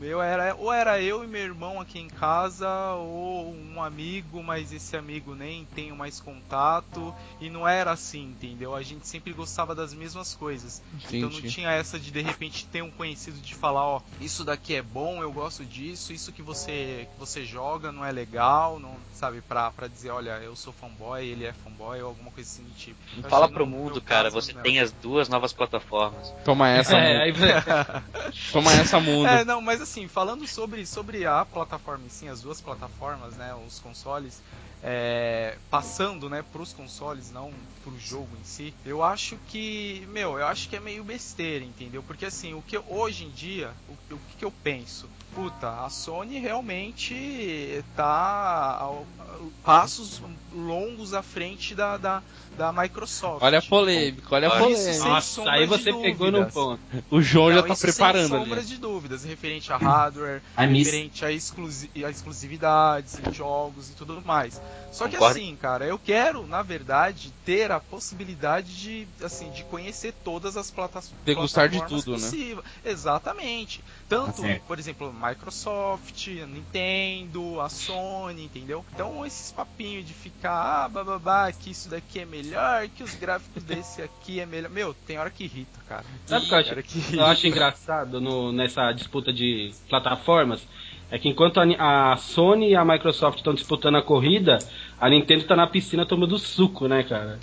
Eu era. Ou era eu e meu irmão aqui em casa, ou um amigo, mas esse amigo nem tenho mais contato. E não era assim, entendeu? A gente sempre gostava das mesmas coisas. Então não tinha essa de de repente ter um conhecido de falar, ó, isso daqui é bom, eu gosto disso, isso que você que você joga não é legal, não, sabe, pra, pra dizer, olha, eu sou fanboy, ele é fanboy ou alguma coisa assim do tipo. Eu Fala pro mundo, cara, caso, você não. tem as duas novas plataformas. Toma essa, É, mundo. Toma essa, mundo. É, não, mas assim, falando sobre, sobre a plataforma em si, as duas plataformas, né, os consoles, é, passando, né, pros consoles, não pro jogo em si, eu acho que, meu, eu acho que é meio besteira, entendeu? Porque assim, o que hoje em dia, o, o que, que eu penso? Puta, a Sony realmente tá ao- ao- passos longos à frente da, da, da Microsoft. Olha a polêmica, olha a polêmica. Nossa, sombra aí você pegou no ponto. O João já Não, tá isso preparando sem ali. sombras de dúvidas, referente a hardware, A referente a, exclusi a exclusividades jogos e tudo mais. Só que Concordo. assim, cara, eu quero, na verdade, ter a possibilidade de, assim, de conhecer todas as plata Degustar de plataformas tudo, né? possível. Exatamente. Tanto, Tá certo. por exemplo, Microsoft, a Nintendo, a Sony, entendeu? Então esses papinhos de ficar, ah, bababá, que isso daqui é melhor, que os gráficos desse aqui é melhor. Meu, tem hora que irrita, cara. Sabe o que eu acho, que eu acho engraçado no- nessa disputa de plataformas? É que enquanto a, a Sony e a Microsoft estão disputando a corrida, a Nintendo tá na piscina tomando suco, né, cara?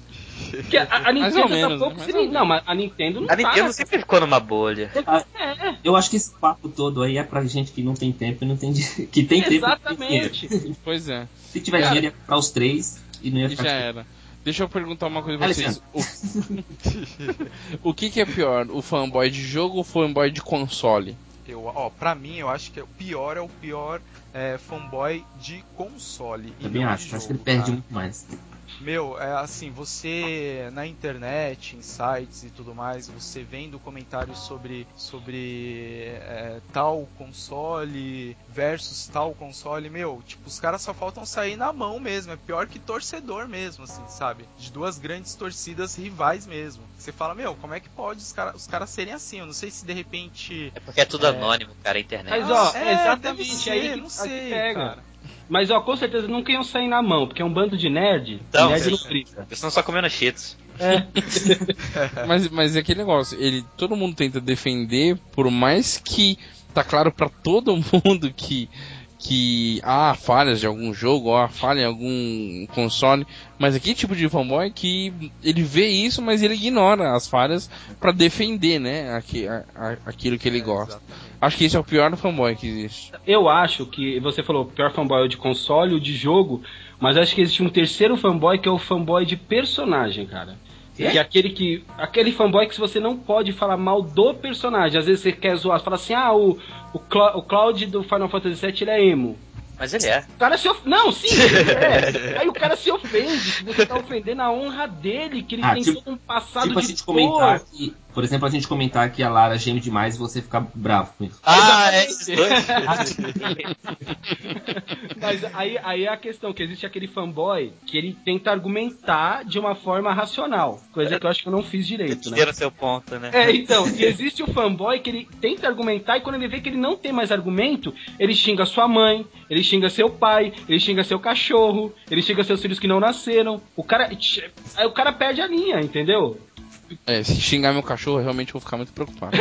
Porque a, a Mais Nintendo ou tá menos, pouco né? se Mais ou Não, mas a Nintendo não A tá. Nintendo né? sempre ficou numa bolha. É, Eu acho que esse papo todo aí é pra gente que não tem tempo e não tem que tem tempo. e não tem dinheiro. exatamente. Pois é. Se tiver dinheiro, ia comprar os três e não ia ficar. já era. Deixa eu perguntar uma coisa pra vocês. O, o que, que é pior? O fanboy de jogo ou o fanboy de console? Eu, ó, pra mim, eu acho que o pior é o pior é, fanboy de console. e Também não acho. de Acho que ele jogo, perde cara. muito mais. Meu, é assim, você na internet, em sites e tudo mais, você vendo comentários sobre, sobre é, tal console versus tal console, meu, tipo, os caras só faltam sair na mão mesmo, é pior que torcedor mesmo, assim, sabe? De duas grandes torcidas rivais mesmo. Você fala, meu, como é que pode os caras os caras serem assim? Eu não sei se de repente. É porque é tudo É. anônimo, cara, a internet. Mas, ó, É, exatamente, deve ser, aí que- não aí que sei, pega. cara. Mas ó, com certeza nunca iam sair na mão, porque é um bando de nerd. Então, nerd não. Eles estão só comendo cheetos. É. Mas, mas é aquele negócio, ele, todo mundo tenta defender, por mais que tá claro pra todo mundo que, que há falhas de algum jogo, ou há falha em algum console, mas aquele tipo de fanboy que ele vê isso, mas ele ignora as falhas pra defender, né, aqui, a- a- aquilo que ele gosta. Exatamente. Acho que esse é o pior fanboy que existe. Eu acho que você falou o pior fanboy é o de console, o de jogo, mas acho que existe um terceiro fanboy que é o fanboy de personagem, cara. Que é aquele que. Aquele fanboy que você não pode falar mal do personagem. Às vezes você quer zoar, você fala assim, ah, o, o, Cla- o Cloud do Final Fantasy VII ele é emo. Mas ele é. O cara se of... Não, sim, ele é. Aí o cara se ofende, você tá ofendendo a honra dele, que ele Ah, tem tipo- todo um passado Tipo de dor. comentar que. Por exemplo, a gente comentar que a Lara geme demais e você ficar bravo com isso. Ah, é dois. Mas aí, aí é a questão, que existe aquele fanboy que ele tenta argumentar de uma forma racional. Coisa que eu acho que eu não fiz direito, né? Tira seu ponto, né? É, então, e existe o fanboy que ele tenta argumentar e quando ele vê que ele não tem mais argumento, ele xinga sua mãe, ele xinga seu pai, ele xinga seu cachorro, ele xinga seus filhos que não nasceram. O cara. Aí o cara perde a linha, entendeu? É, se xingar meu cachorro, eu realmente vou ficar muito preocupado.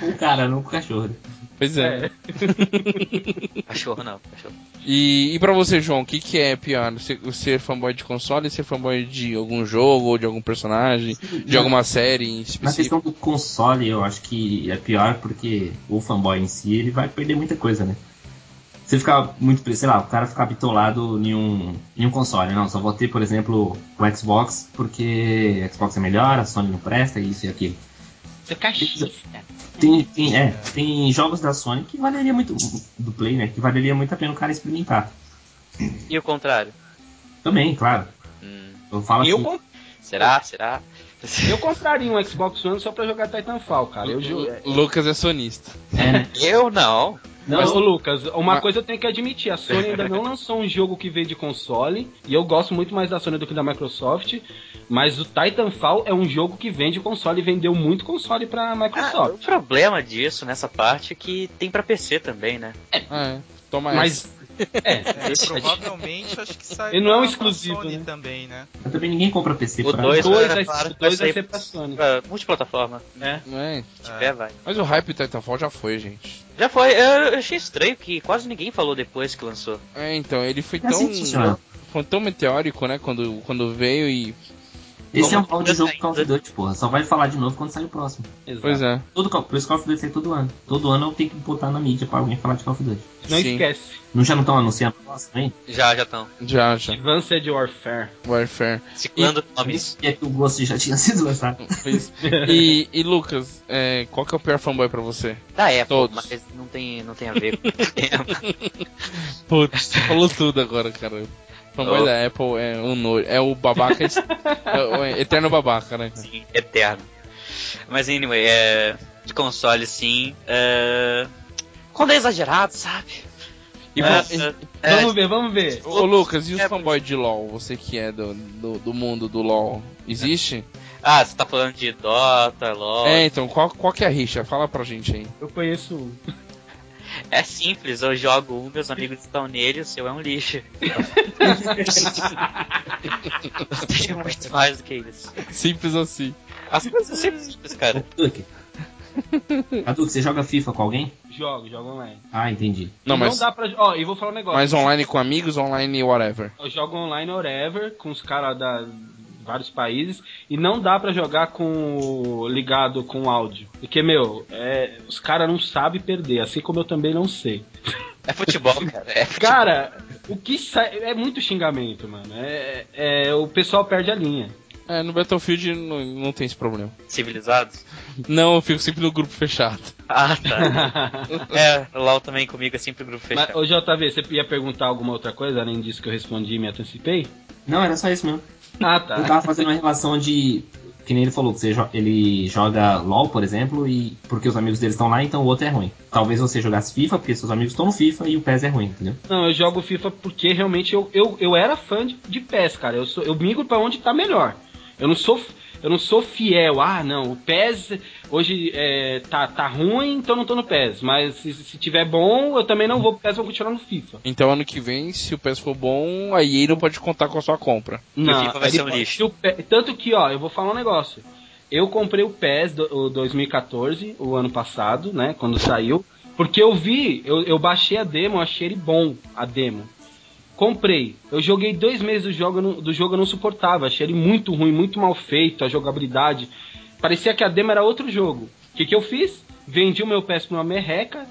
Com o cara, não com o cachorro. Pois é. Cachorro não, cachorro. E, e pra você, João, o que, que é pior? Ser, ser fanboy de console ou ser fanboy de algum jogo, ou de algum personagem, de Na- alguma série em Na específico? questão do console, eu acho que é pior porque o fanboy em si ele vai perder muita coisa, né? Você ficar muito, preso, sei lá, o cara ficar bitolado em um, em um console. Não, só vou ter, por exemplo, o Xbox porque Xbox é melhor, a Sony não presta, isso e aquilo. Você cachista. Tem, tem, é, tem jogos da Sony que valeria muito, do Play, né? Que valeria muito a pena o cara experimentar. E o contrário? Também, claro. Hum, Eu falo Eu, assim, com- será? Será? eu compraria um Xbox One só pra jogar Titanfall, cara. Eu, O Lucas é sonista. é, né? Eu não. Mas, ô Não, Lucas, uma Mas- coisa eu tenho que admitir, a Sony ainda não lançou um jogo que veio de console, e eu gosto muito mais da Sony do que da Microsoft, mas o Titanfall é um jogo que vende console e vendeu muito console pra Ah, o Microsoft. problema disso nessa parte é que tem pra PC também, né? Ah, é. Toma mas, essa. é, É, e provavelmente acho que sai Ele não é um exclusivo, Sony né? também, né? mas também ninguém compra PC O pra... dois- o 2 é vai, claro o vai dois vai sair ser pra Sony. Pra multiplataforma. né? É. Se tiver, vai. Mas o hype do Titanfall já foi, gente. Já foi. Eu, achei estranho que quase ninguém falou depois que lançou. É, então, ele foi É tão. assim funciona. Foi tão meteórico, né? Quando, quando veio e. Esse é um Como mal de jogo ainda- Call of Duty, porra. Só vai falar de novo quando sair o próximo. Exato. Pois é. Todo, por isso Call of Duty sai todo ano. Todo ano eu tenho que botar na mídia pra alguém falar de Call of Duty. Não Sim. esquece. Não já não estão anunciando o próximo, hein? Já, já estão. Já, já. Advanced Warfare. Warfare. Ciclando nomes. Isso é que o Ghost já tinha sido lançado. Pois. E, e Lucas, é, qual que é o pior fanboy pra você? Da Apple, Todos. mas não tem, não tem a ver com o tema. Putz, você falou tudo agora, cara. O fanboy Oh. da Apple é um nojo. É o babaca. é o eterno babaca, né? Sim, eterno. Mas anyway, é. De console sim. É... Quando é exagerado, sabe? E, É, e- é, Vamos ver, vamos ver. Ô Lucas, e os É, fanboys de LoL? Você que é do, do, do mundo do LoL, existe? Ah, você tá falando de Dota, LoL. É, então, qual, qual que é a rixa? Fala pra gente aí. Eu conheço um. É simples, eu jogo um, meus amigos estão nele, o seu é um lixo. Não tem muito mais do que isso. Simples assim. As coisas são sempre simples, cara. Hadouken, você joga FIFA com alguém? Jogo, jogo online. Ah, entendi. Não, mas, dá pra. Ó, e vou falar um negócio. mas online com amigos, online whatever. Eu jogo online whatever, com os caras da vários países, e não dá pra jogar com ligado com áudio. Porque, meu, é, os caras não sabem perder, assim como eu também não sei. É futebol, cara. É futebol. Cara, o que sai. É muito xingamento, mano. É, é- o pessoal perde a linha. É, no Battlefield não, não tem esse problema. Civilizados? Não, eu fico sempre no grupo fechado. Ah, tá. É, o LOL também comigo é sempre grupo Mas, fechado. ô JV, você ia perguntar alguma outra coisa, além disso que eu respondi e me antecipei? Não, era só isso mesmo. Ah, Eu tá. tava fazendo uma relação de. Que nem ele falou, que jo- ele joga LOL, por exemplo, e porque os amigos dele estão lá, então o outro é ruim. Talvez você jogasse FIFA, porque seus amigos estão no FIFA e o PES é ruim, entendeu? Não, eu jogo FIFA porque realmente eu, eu, eu era fã de, de PES, cara. Eu, sou, eu migro pra onde tá melhor. Eu não sou. Eu não sou fiel, ah não, o PES hoje é, tá, tá ruim, então não tô no PES. Mas se, se tiver bom, eu também não vou pro PES, vou continuar no FIFA. Então ano que vem, se o PES for bom, a EA não pode contar com a sua compra. Não, FIFA vai ser um lixo. se o Pe- tanto que, ó, eu vou falar um negócio. Eu comprei o PES do, o 2014, o ano passado, né? Quando saiu. Porque eu vi, eu, eu baixei a demo, achei ele bom, a demo. Comprei. Eu joguei dois meses do jogo, não- do jogo eu não suportava. Achei ele muito ruim, muito mal feito, a jogabilidade. Parecia que a demo era outro jogo. O que, que eu fiz? Vendi o meu PS pra uma merreca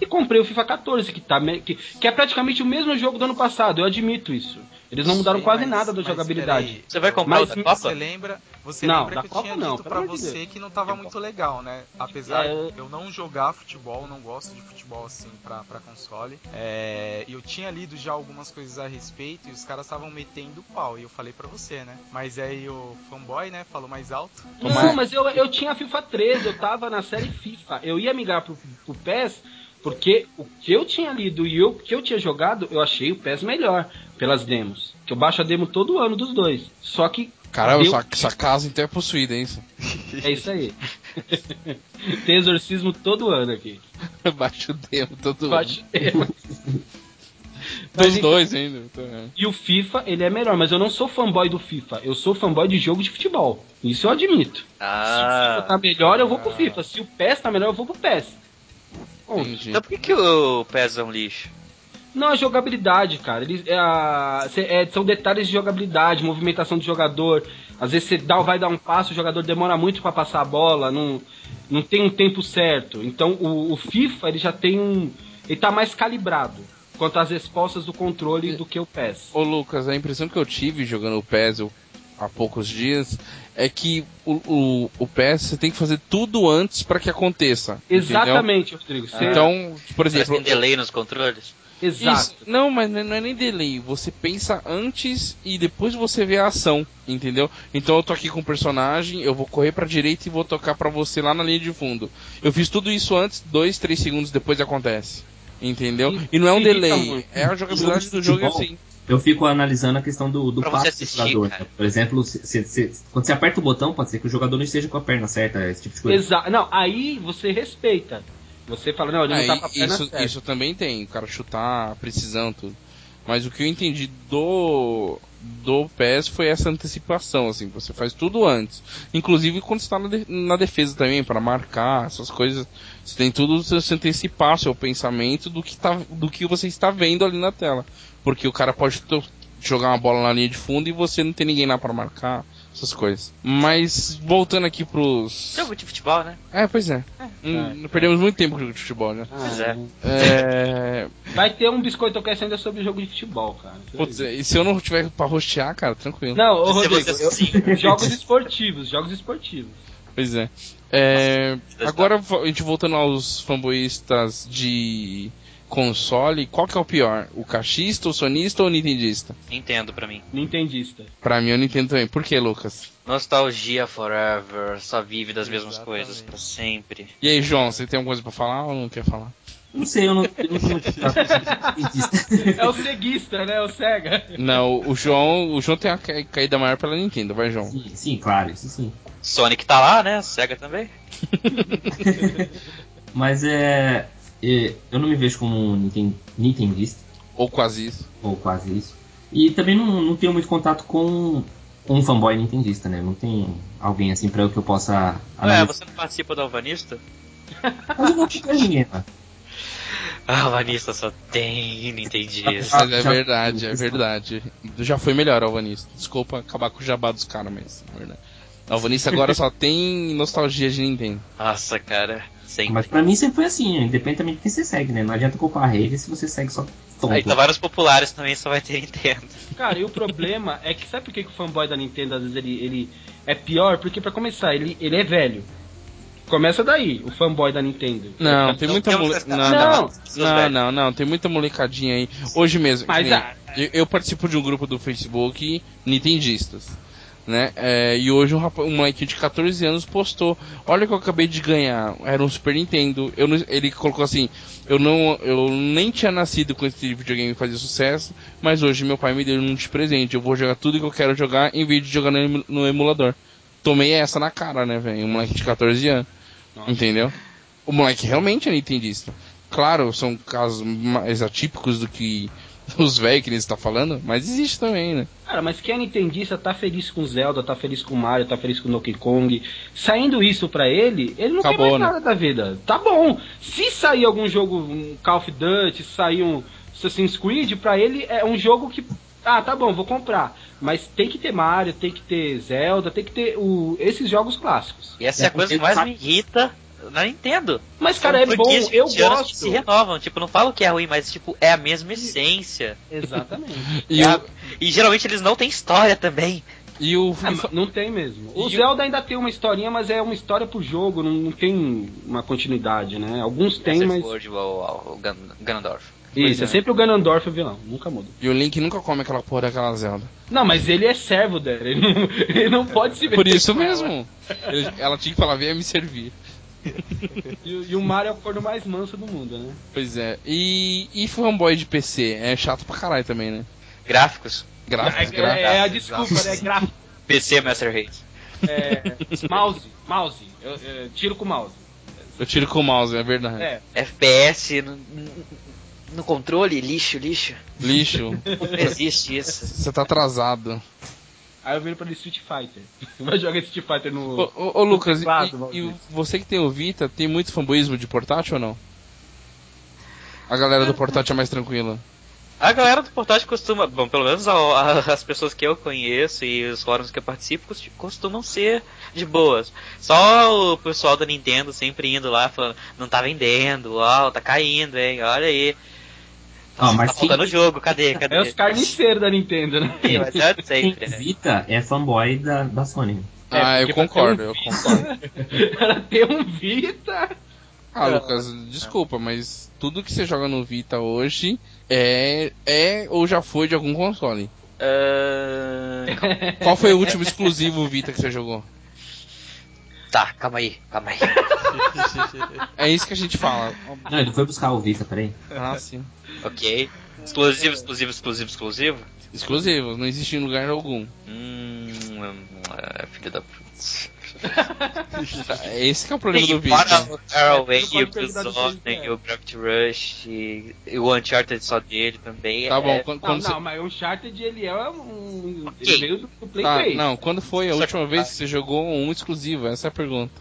e comprei o FIFA 14, que, tá, que, que é praticamente o mesmo jogo do ano passado, eu admito isso. Eles não mudaram Sim, quase mas- nada da jogabilidade. peraí, Você vai comprar Mas o da me- Você Copa? lembra, você Não, lembra da que eu Copa tinha não, dito pra você Deus. que não tava muito legal, né? Apesar É. de eu não jogar futebol, não gosto de futebol assim pra, pra console. É, e eu tinha lido já algumas coisas a respeito e os caras estavam metendo pau. E eu falei pra você, né? Mas aí o fanboy, né, falou mais alto. Não, mas eu, eu tinha FIFA 13, eu tava na série FIFA. Eu ia migrar pro, pro PES, porque o que eu tinha lido e o que eu tinha jogado, eu achei o PES melhor pelas demos. Que eu baixo a demo todo ano dos dois. Só que. Caramba, deu- sua casa então é possuída, é isso? É isso aí. Tem exorcismo todo ano aqui. Baixo o demo, todo Baixo demo. Dos Mas dois ainda. E o FIFA, ele é melhor, mas eu não sou fanboy do FIFA. Eu sou fanboy de jogo de futebol. Isso eu admito. Se o FIFA Ah. tá melhor, eu vou pro FIFA. Se o PES tá melhor, eu vou pro PES. Entendi. Então por que, que o PES é um lixo? Não, a jogabilidade, cara. Eles, é a- é, são detalhes de jogabilidade, movimentação do jogador. Às vezes você dá, vai dar um passo, o jogador demora muito pra passar a bola, não, não tem um tempo certo. Então o, o FIFA ele já tem um. Ele tá mais calibrado quanto às respostas do controle do que o PES. Ô Lucas, a impressão que eu tive jogando o PES eu- há poucos dias é que o, o, o você tem que fazer tudo antes pra que aconteça. entendeu? Exatamente, Rodrigo. Você- Então, por exemplo, tem delay nos controles? Exato. Isso, não, mas não é nem delay. Você pensa antes e depois você vê a ação, entendeu? Então eu tô aqui com o personagem, eu vou correr pra direita e vou tocar pra você lá na linha de fundo. Eu fiz tudo isso antes, dois, três segundos depois acontece. Entendeu? E- não é um delay, é a jogabilidade Jogo do de jogo assim. Eu fico analisando a questão do, do Pra passo você do assistir, jogador. cara. né? Por exemplo, se- se- se- quando você aperta o botão, pode ser que o jogador não esteja com a perna certa, esse tipo de coisa. Exa não, aí você respeita. Você fala, não, ele não Ah, tá com a perna isso, certa. isso também tem, o cara chutar, precisão, tudo. Mas o que eu entendi do do PES foi essa antecipação, assim, você faz tudo antes. Inclusive quando está na, de- na defesa também, para marcar, essas coisas. Você tem tudo você antecipar seu pensamento do que, tá, do que você está vendo ali na tela. Porque o cara pode jogar uma bola na linha de fundo e você não tem ninguém lá para marcar, essas coisas. Mas voltando aqui pros. Jogo de futebol, né? É, pois é. Hum, perdemos muito tempo com o jogo de futebol, né? Ah, Pois é. É. Vai ter um biscoito que ainda sobre jogo de futebol, cara. Putz, e se eu não tiver pra rostear, cara, tranquilo. Não, ô Rodrigo, você eu- sim. jogos esportivos, jogos esportivos. Pois é. É, Nossa, agora a gente voltando aos fanboístas de console, qual que é o pior? O cachista, o sonista ou o nintendista? Nintendo pra mim. Nintendista. Pra mim eu Nintendo também. Por que, Lucas? Nostalgia forever, só vive das mesmas Exatamente. coisas pra sempre. E aí, João, você tem alguma coisa pra falar ou não quer falar? Não sei, eu não, eu não tenho É o ceguista, né? O cega. Não, o João, o João tem a ca- caída maior pela Nintendo, vai, João. Sim, sim, claro, isso sim. Sonic tá lá, né? Sega também. Mas é, Eu não me vejo como um Ninten- nintendista, Ou quase isso. ou quase isso. E também não, não tenho muito contato com um fanboy nintendista, né? Não tem alguém assim pra eu que eu possa Ué, você não participa do Alvanista? Mas eu não ninguém? Ah, Alvanista só tem Nintendista. Mas é verdade, é verdade. Já foi melhor, Alvanista. Desculpa acabar com o jabá dos caras, mas é verdade. Alvanista agora só tem nostalgia de Nintendo. Nossa, cara. Sempre. Mas pra mim sempre foi assim, independente de quem você segue, né? Não adianta culpar a rede se você segue só tonto. Aí tá vários populares também só vai ter Nintendo. Cara, e o problema é que sabe por que, que o fanboy da Nintendo às vezes ele, ele é pior? Porque pra começar, ele, ele é velho. Começa daí, o fanboy da Nintendo. Não, tem Não muita temos mole... essa- não, Não. não, não, não, não, tem muita molecadinha aí. Hoje mesmo, que Mas nem- a- eu, eu participo de um grupo do Facebook Nintendistas, né? É, e hoje um, rapaz, um molequinho de 14 anos postou, olha o que eu acabei de ganhar, era um Super Nintendo. Eu não- ele colocou assim, eu não, eu nem tinha nascido com esse videogame fazer sucesso, mas hoje meu pai me deu um de presente. Eu vou jogar tudo que eu quero jogar em vez de jogar no, emu- no emulador. Tomei essa na cara, né, velho? Um moleque de 14 anos. Entendeu? O moleque realmente é nintendista. Claro, são casos mais atípicos do que os velhos que ele está falando, mas existe também, né? Cara, mas quem é nintendista tá feliz com Zelda, tá feliz com Mario, tá feliz com Donkey Kong. Saindo isso pra ele, ele não Acabou, tem mais né? nada da vida. Tá bom. Se sair algum jogo, um Call of Duty, se sair um Assassin's Creed, pra ele é um jogo que. Ah, tá bom, vou comprar. Mas tem que ter Mario, tem que ter Zelda, tem que ter o, esses jogos clássicos. E essa é a É, coisa que mais sabe- me irrita na Nintendo. Mas, cara, é bom, eu 20 anos que gosto. se renovam. Tipo, não falo que é ruim, mas tipo, é a mesma essência. Exatamente. E, É o, a- E geralmente eles não têm história também. e o. Ah, não tem mesmo. O E o- Zelda ainda tem uma historinha, mas é uma história pro jogo, não, não tem uma continuidade, né? Alguns tem, mas. Word, o, o, o Gan- Ganondorf. Isso, é. sempre o Ganondorf o vilão, nunca muda. E o Link nunca come aquela porra daquela Zelda. Não, mas ele é servo dela, ele não, ele não pode se Por meter isso mesmo. Ele- ela tinha que falar, venha me servir. E, o- e o Mario é o corno mais manso do mundo, né? Pois é. E, e fanboy de PC? É chato pra caralho também, né? Gráficos. Gráficos, É, gráficos. é a desculpa, né? Gráfico. PC Master Race. É, mouse, mouse. Eu, eu tiro com o mouse. Eu tiro com o mouse, é verdade. É, FPS no, no controle, lixo, lixo. Lixo. Não existe isso. Você tá atrasado. Aí eu viro pra ele Street Fighter. Vai jogar Street Fighter no. Ô, ô, ô, Lucas, e- Teclado, e, e você que tem o Vita, tem muito fanboísmo de portátil ou não? A galera do portátil é mais tranquila. A galera do portátil costuma, bom, pelo menos a- a- as pessoas que eu conheço e os fóruns que eu participo cost- costumam ser de boas. Só o pessoal da Nintendo sempre indo lá falando, não tá vendendo, ó, tá caindo, hein, olha aí. Ah, mas tá faltando quem- jogo, cadê, cadê? É os carniceiros da Nintendo, né? Sim, mas é sempre, né? Vita é fanboy da, da Sony. É, ah, eu concordo, um eu concordo. Ela tem um Vita. Ah, Lucas, desculpa, mas tudo que você joga no Vita hoje é, é ou já foi de algum console. Ah, Qual foi o último exclusivo Vita que você jogou? Tá, calma aí, calma aí. É isso que a gente fala. Não, ele foi buscar o Vita, peraí. Ah, sim. Ok. Exclusivo, exclusivo, exclusivo, exclusivo? Exclusivo, não existe em lugar algum. Hum, é, filho da puta. Esse que é o problema do Tem o Arrowway, Não pode o perguntar do Bizone, o Gravity Rush, e, e o Uncharted só dele também. Tá é- bom, quando, Não, quando não, você... mas o Uncharted ele é um. Ok. Ele veio do, do Play Tá, 3. não, quando foi a Só última que- vez que você jogou um exclusivo? Essa é a pergunta.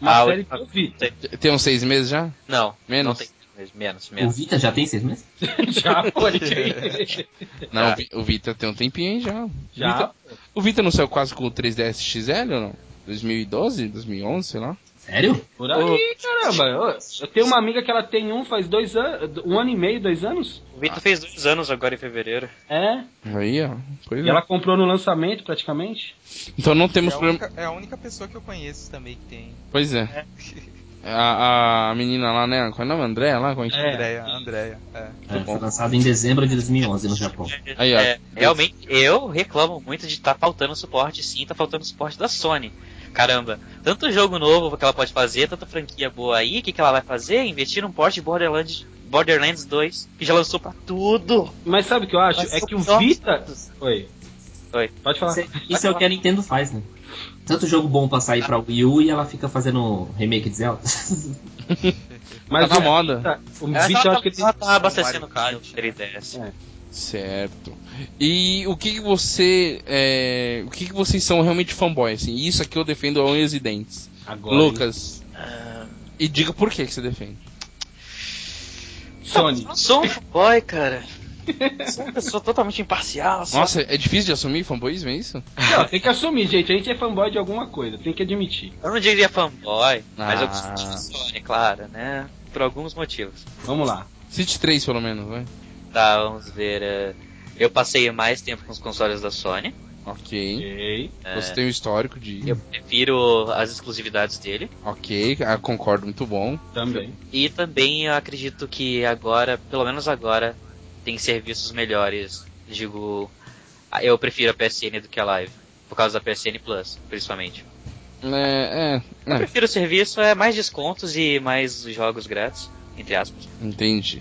Uma Ah, série o- que eu vi. Tem uns seis meses já? Não, Menos? não tem menos, menos, O. Vita já tem seis meses? Já foi. Não, Já. o Vi- o Vita tem um tempinho aí já. O Já. Vita, o Vita não saiu quase com o 3DS XL ou não? 2012, 2011, sei lá. Sério? Por aí, caramba. Eu, eu tenho uma amiga que ela tem um faz dois anos. Um ano e meio, dois anos? O Vitor fez dois anos agora em fevereiro. É. Aí, ó. Pois E é. ela comprou no lançamento praticamente. Então não É temos a, problema. única, é a única pessoa que eu conheço também que tem. Pois é. A, a menina lá, né? Qual é o nome? André lá? Como é que- É. Andréia, Andréia. É. É, foi lançado em dezembro de 2011 no Japão. Aí, ó. É, realmente, eu reclamo muito de estar faltando suporte, sim, tá faltando suporte da Sony. caramba, tanto jogo novo que ela pode fazer, tanta franquia boa aí, o que, que ela vai fazer? Investir num porte de Borderlands, Borderlands 2, que já lançou pra tudo. Mas sabe o que eu acho? Mas É que o Vita. Oi. Oi. Pode falar. Isso é, isso é o que a Nintendo faz, né? Tanto jogo bom pra sair pra Wii U e ela fica fazendo remake de Zelda. Mas Tá na o moda. Vita, o tá, acho que ele tem. ela tá abastecendo o 3DS. É. Certo. E o que, que você. é, o que, que vocês são realmente fanboy, assim? Isso aqui eu defendo a unhas e dentes. Agora, Lucas. Ah, E diga por que, que você defende. Sony. sou um fanboy, cara. Sou uma pessoa totalmente imparcial. só- Nossa, é difícil de assumir fanboyismo, é isso? Não, tem que assumir, gente. A gente é fanboy de alguma coisa, tem que admitir. Eu não diria fanboy, mas eu Ah. gosto de Sony, claro, né? Por alguns motivos. Vamos lá. City 3, pelo menos, vai. Tá, vamos ver. eh, Eu passei mais tempo com os consoles da Sony. Ok. Ok. Você tem o histórico de. Eu prefiro as exclusividades dele. Ok, ah, concordo, muito bom. Também. E também eu acredito que agora, pelo menos agora, tem serviços melhores. Digo, eu prefiro a PSN do que a Live. Por causa da PSN Plus, principalmente. É, Eu é, é, prefiro o serviço, é mais descontos e mais jogos grátis, entre aspas. entendi.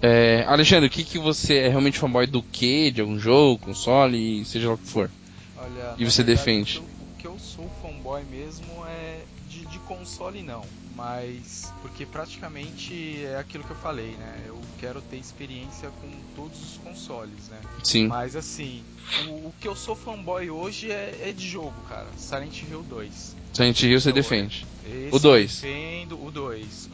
É, Alexandre, o que, que você é realmente fanboy do que? De algum jogo, console, seja lá o que for? Olha, E você verdade, defende? Eu, o que eu sou fanboy mesmo é de, de console não, mas porque praticamente é aquilo que eu falei, né? Eu quero ter experiência com todos os consoles, né? Sim. Mas assim, o, o que eu sou fanboy hoje é, é de jogo, cara. Silent Hill 2. Silent Hill você Então, defende. Esse O dois. eu Defendo o 2.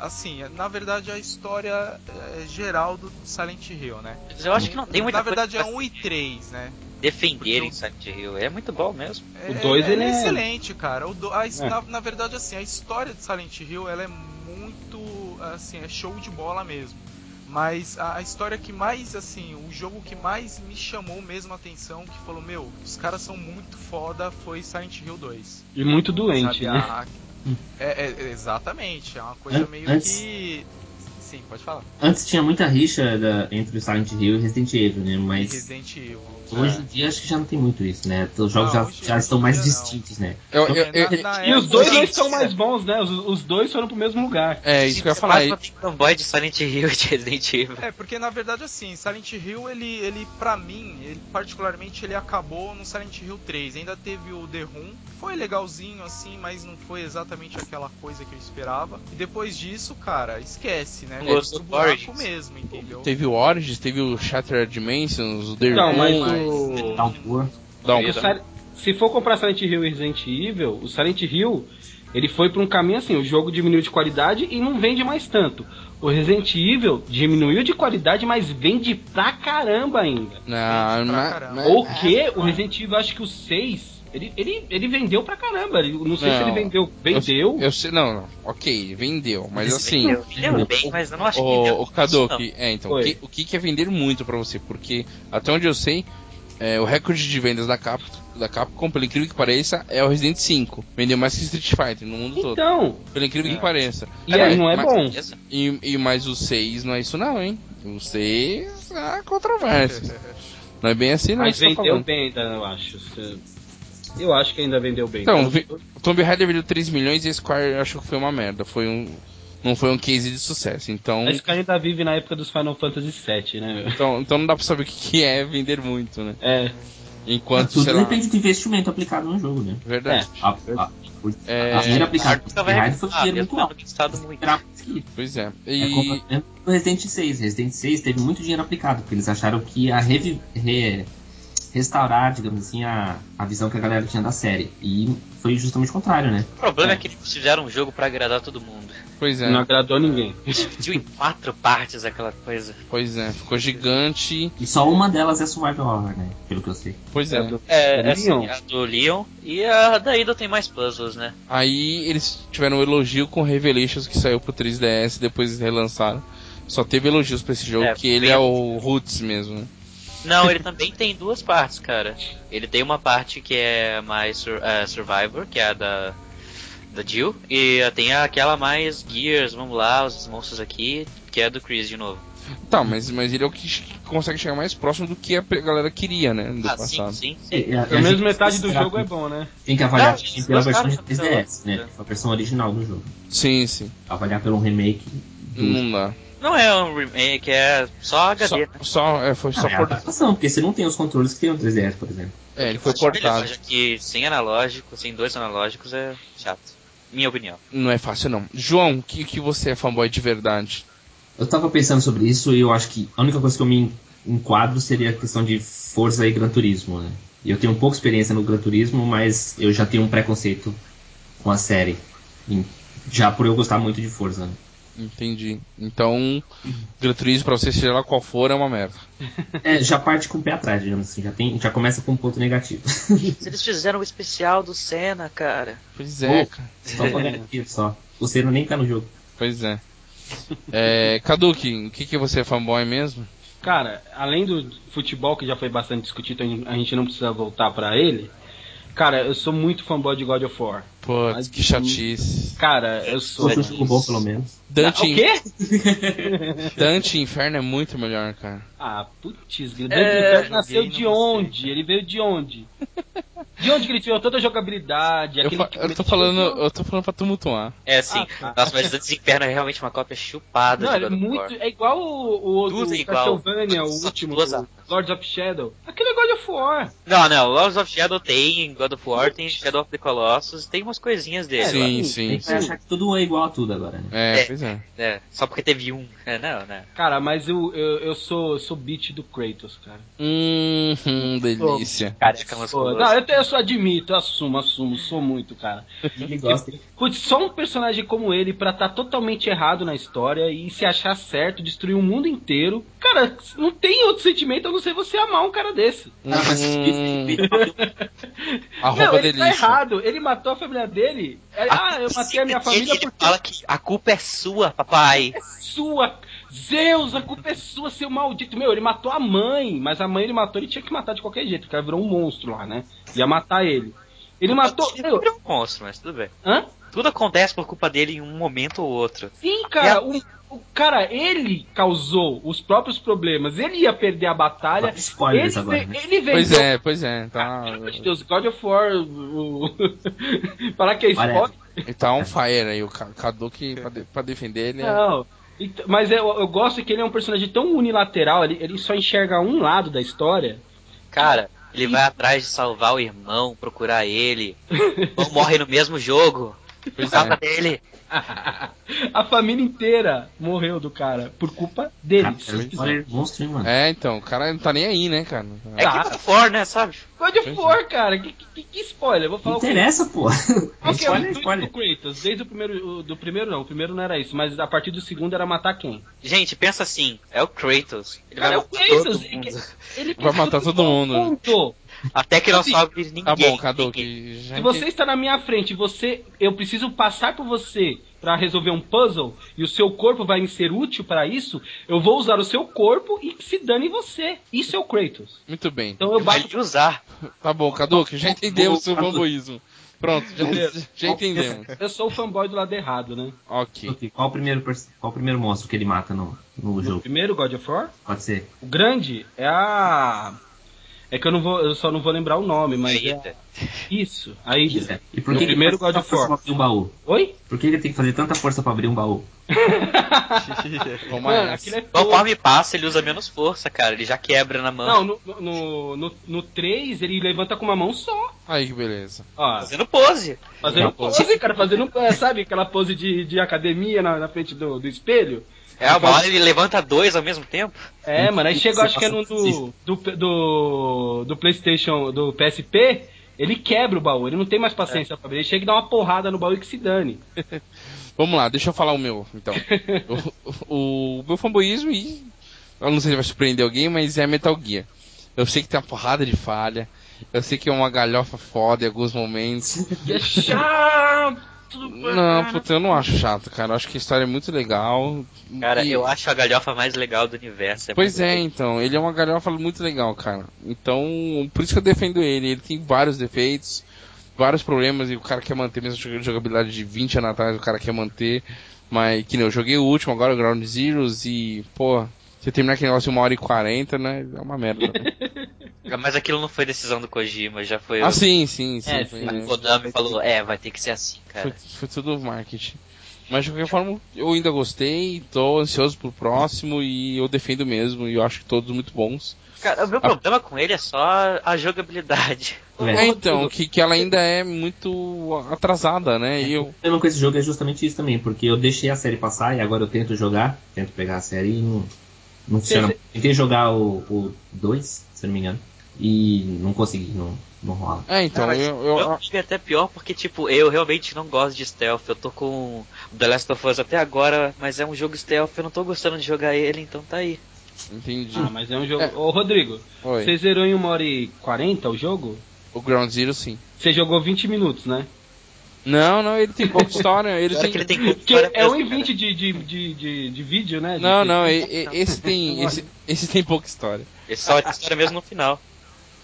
Assim, na verdade a história é, geral do Silent Hill, né? Mas eu acho que não tem muita Na verdade coisa é pra 1 e 3, né? Defender porque em Silent Hill. É muito bom mesmo. É, O dois, ele ele é é- excelente, cara. O do- a É. na, na verdade, assim, a história de Silent Hill ela é muito, assim, é show de bola mesmo. Mas a, a história que mais, assim, o jogo que mais me chamou mesmo a atenção, que falou, meu, os caras são muito foda, foi Silent Hill 2. E muito doente, Sabe, né? a- é, é- exatamente, é uma coisa An- meio antes- que. Sim, pode falar. Antes tinha muita rixa da- entre o Silent Hill e Resident Evil, né? Mas Resident Evil. Hoje É. em dia acho que já não tem muito isso, né? Os jogos Não, já, hoje- já hoje estão mais não. distintos, né? Eu, eu, É, eu- na E os dois não estão mais bons, né? Os, os dois foram pro mesmo lugar. é isso que eu ia falar. Mas tem fanboy de Silent Hill e de Resident Evil. É, porque na verdade assim, Silent Hill, ele, ele pra mim, ele particularmente, ele acabou no Silent Hill 3. Ainda teve o The Room, foi legalzinho assim, mas não foi exatamente aquela coisa que eu esperava. E depois disso, cara, esquece, né? Buraco Origins? mesmo, entendeu? Teve o Origins, teve o Shattered Dimensions, o The Não, mas Room, o... Downpour. O Sil- Se for comprar Silent Hill e Resident Evil, o Silent Hill, ele foi pra um caminho assim, o jogo diminuiu de qualidade e não vende mais tanto. O Resident Evil diminuiu de qualidade, mas vende pra caramba ainda. Não, não- caramba. não- O que? O Resident Evil, acho que o 6, ele, ele, ele vendeu pra caramba. Ele- Não sei se Não. ele vendeu. Vendeu? Eu, eu sei, não, não, ok, vendeu, mas assim. Vendeu, vendeu bem, mas eu não acho que vendeu O, o tudo Kadoki, é, então, o que, o que que é vender muito pra você? Porque, até onde eu sei, é, o recorde de vendas da Capcom, da Capcom, pelo incrível que pareça, é o Resident 5. Vendeu mais que Street Fighter no mundo todo. Então, Pelo incrível que pareça. e aí não é mas- bom. E, e mais o 6 não é isso não, hein? O 6 há controvérsias. Não é bem assim não. Mas tá vendeu falando. bem ainda, eu acho. Eu acho que ainda vendeu bem. Então, vi- o Tomb Raider vendeu 3 milhões e a Square achou que foi uma merda. Foi um, não foi um case de sucesso. Então, A Sky ainda vive na época dos Final Fantasy VII, né? meu? então, então não dá pra saber o que é vender muito, né? É, Enquanto, Tudo sei lá, depende do investimento aplicado no jogo, né? verdade. A, a, o, É, a dinheiro aplicado no foi um dinheiro muito alto. muito. Pois é. É como E, é o Resident 6. Resident 6 teve muito dinheiro aplicado, porque eles acharam que ia revi- re- restaurar, digamos assim, a, a visão que a galera tinha da série. E foi justamente o contrário, né? O problema é que eles fizeram um jogo pra agradar todo mundo. pois é, não agradou ninguém. Dividiu em quatro partes aquela coisa. pois é. Ficou gigante. E só uma delas é Survival Horror, né? Pelo que eu sei. Pois é. do- É, do essa Leon. é a do Leon. E a da Ida tem mais puzzles, né? Aí eles tiveram um elogio com Revelations que saiu pro 3DS e depois relançaram. Só teve elogios pra esse jogo, É, que ele é o Roots mesmo. né? Não, ele também tem duas partes, cara. Ele tem uma parte que é mais sur- é, Survivor, que é a da, da Jill. E tem aquela mais Gears, vamos lá, os monstros aqui, que é do Chris de novo. Tá, mas, mas ele é o que consegue chegar mais próximo do que a galera queria, né? Do Ah, passado. sim, sim, sim. É, é, a Pelo menos metade do jogo é que- bom, né? Tem que avaliar Não, pela versão de caras 3DS, são- né? A versão original do jogo. Sim, sim. Avaliar pelo remake. Do... Não dá. Não é um remake, é só HD, Só, né? só, é, foi Ah, só é por. adaptação, porque você não tem os controles que tem no 3DS, por exemplo. É, ele foi Acho portado. já que sem analógico, sem dois analógicos é chato. Minha opinião. Não é fácil, não. João, que, que você é fanboy de verdade? Eu tava pensando sobre isso e eu acho que a única coisa que eu me enquadro seria a questão de Forza e Gran Turismo, né? E eu tenho pouca experiência no Gran Turismo, mas eu já tenho um preconceito com a série. Já por eu gostar muito de Forza. Entendi. Então, Gran Turismo, pra você, seja lá qual for, é uma merda. É, já parte com o pé atrás, digamos assim. Já, tem, já começa com um ponto negativo. Eles fizeram o especial do Senna, cara. Pois é, cara. Só pra garantir só. O Senna nem tá no jogo. Pois é. é Kaduki, o que, que você é fanboy mesmo? Cara, além do futebol que já foi bastante discutido, a gente não precisa voltar pra ele. Cara, eu sou muito fanboy de God of War. Putz, Mas- que chatice. Cara, eu sou. Um jogo bom, pelo menos. Dante, o quê? Dante Inferno é muito melhor, cara. Ah, putz, grilo. É, Dante Inferno nasceu de onde? Ele veio de onde? De onde que ele tirou toda a jogabilidade? Eu, fa- eu tô falando, eu tô falando pra tumultuar. É assim, Ah, tá. nossa, mas Dantes Inferno é realmente uma cópia chupada Não, é muito. É igual o, o outro Tudo é igual. Castlevania, o último, duas o armas. Lords of Shadow. Aquele é God of War. Não, não, Lords of Shadow tem, God of War tem, Shadow of the Colossus, tem umas coisinhas dele. sim, lá. sim, Tem sim. que vai achar que tudo é igual a tudo agora, né? É, É. pois é. É, só porque teve um. É, não, né? Cara, mas eu, eu, eu sou, eu sou beat do Kratos, cara. Hum, hum, delícia. Musculoso. não, eu, eu só admito, eu assumo, assumo, sou muito, cara. Ele gosta? Putz, só um personagem como ele pra estar totalmente errado na história e se achar certo, destruir o mundo inteiro. Cara, não tem outro sentimento a não ser você amar um cara desse. Mas Hum, ele- a não, roupa ele tá delícia. errado. Ele matou a família dele. É, Ah, eu matei a minha Ele- família ele porque fala que a culpa é sua, papai. é sua. Zeus, a culpa é sua, seu maldito. Meu, ele matou a mãe, mas a mãe ele matou, ele tinha que matar de qualquer jeito, porque ela virou um monstro lá, né? Ia matar ele. Ele matou. Ele virou um monstro, mas tudo bem. hã? Tudo acontece por culpa dele em um momento ou outro. Sim, cara, o, o cara, ele causou os próprios problemas, ele ia perder a batalha. Spoilers ele, agora, né? ele vendeu. Pois é, pois é. Tá, Pelo amor de Deus, God of War. O... Que é spoiler. Ele tá on fire aí, o Ka- Kaduki, pra, de- pra defender ele. É... Não. Ent- Mas eu, eu gosto que ele é um personagem tão unilateral, ele, ele só enxerga um lado da história. Cara, ele vai atrás de salvar o irmão, procurar ele. O irmão morre no mesmo jogo. Causa é. dele. a família inteira morreu do cara por culpa dele. Cara, era spoiler monstro, hein, mano? É, então, o cara não tá nem aí, né, cara? É Tá. que God of War, né, sabe? God of War, cara, que, que, que spoiler? Eu vou falar o interessa, pô. Qual que é o Spoiler, do Kratos? Desde o primeiro. Do primeiro não, o primeiro não era isso, mas a partir do segundo era matar quem? Gente, pensa assim, é o Kratos. Ele Cara, vai é o matar Kratos, todo ele Ele Vai matar todo mundo. mundo. Até que não Assim, sobe ninguém. Tá bom, ninguém. Kaduki. Já Se você está na minha frente, você, eu preciso passar por você para resolver um puzzle e o seu corpo vai me ser útil para isso, eu vou usar o seu corpo e se dane você. Isso é o Kratos. Muito bem. Então eu bato de usar. Tá bom, Kaduki, já entendemos o seu fanboísmo. Pronto, já, já entendemos. Eu sou o fanboy do lado errado, né? Ok. Ok, Qual o primeiro, qual o primeiro monstro que ele mata no, no O jogo? primeiro God of War, Pode ser. o grande é a é que eu não vou, eu só não vou lembrar o nome, mas é isso, a Hydra. E por que que primeiro ele faz God of War. um baú? Oi? Por que ele tem que fazer tanta força pra abrir um baú? Aquilo é todo. Conforme passa, ele usa menos força, cara. Ele já quebra na mão. Não, no, no, no, no 3 ele levanta com uma mão só. Aí que beleza. Ó, Fazendo pose. fazendo pose, cara, fazendo, é, sabe, aquela pose de, de academia na, na frente do, do espelho. É, uma hora ele levanta dois ao mesmo tempo. É, mano, aí chega, acho que é no do, do, do, do PlayStation, do PSP, ele quebra o baú, ele não tem mais paciência pra abrir, ele chega e dá uma porrada no baú e que se dane. Vamos lá, deixa eu falar o meu, então. o, o, o meu fanboísmo, e eu não sei se vai surpreender alguém, mas é Metal Gear. Eu sei que tem uma porrada de falha, eu sei que é uma galhofa foda em alguns momentos. É chato! Não, puta, eu não acho chato, cara. Eu acho que a história é muito legal. Cara, E- eu acho a galhofa mais legal do universo. Pois muito é, bom. então, ele é uma galhofa muito legal, cara. Então, por isso que eu defendo ele. Ele tem vários defeitos, vários problemas, e o cara quer manter, mesmo a jogabilidade de 20 anos atrás, o cara quer manter. Mas, que nem eu joguei o último agora, o Ground Zeroes, e, pô, Você terminar aquele negócio em uma hora e quarenta, né? É uma merda. Né? Mas aquilo não foi decisão do Kojima, já foi. ah, o- sim, sim, sim. É, foi, sim. A? Konami falou, é, vai ter que ser assim, Foi, cara. foi tudo marketing. Mas de qualquer forma, eu ainda gostei, tô ansioso pro próximo e eu defendo mesmo, e eu acho que todos muito bons. Cara, o meu problema com ele é só a jogabilidade. É, então, que, que ela ainda é muito atrasada, né? E O eu. problema com esse jogo é justamente isso também, porque eu deixei a série passar e agora eu tento jogar, tento pegar a série e não, não funciona. Tentei jogar o 2, se eu não me engano, e não consegui, não, não rola. É, então, Cara, eu, Eu eu, acho que é até pior porque, tipo, eu realmente não gosto de stealth. Eu tô com The Last of Us até agora, mas é um jogo stealth, eu não tô gostando de jogar ele, então tá aí. entendi. Ah, mas é um jogo. É. Ô, Rodrigo, Oi. você zerou em 1 hora e 40 o jogo? O Ground Zero, sim. Você jogou 20 minutos, né? Não, não, ele tem pouca história. Ele tem... que ele tem história é 1 mesmo, e 20 de, de, de, de, de vídeo, né? De- Não, não, e- e- esse tem. Esse, esse tem pouca história. Ele só tem história mesmo no final.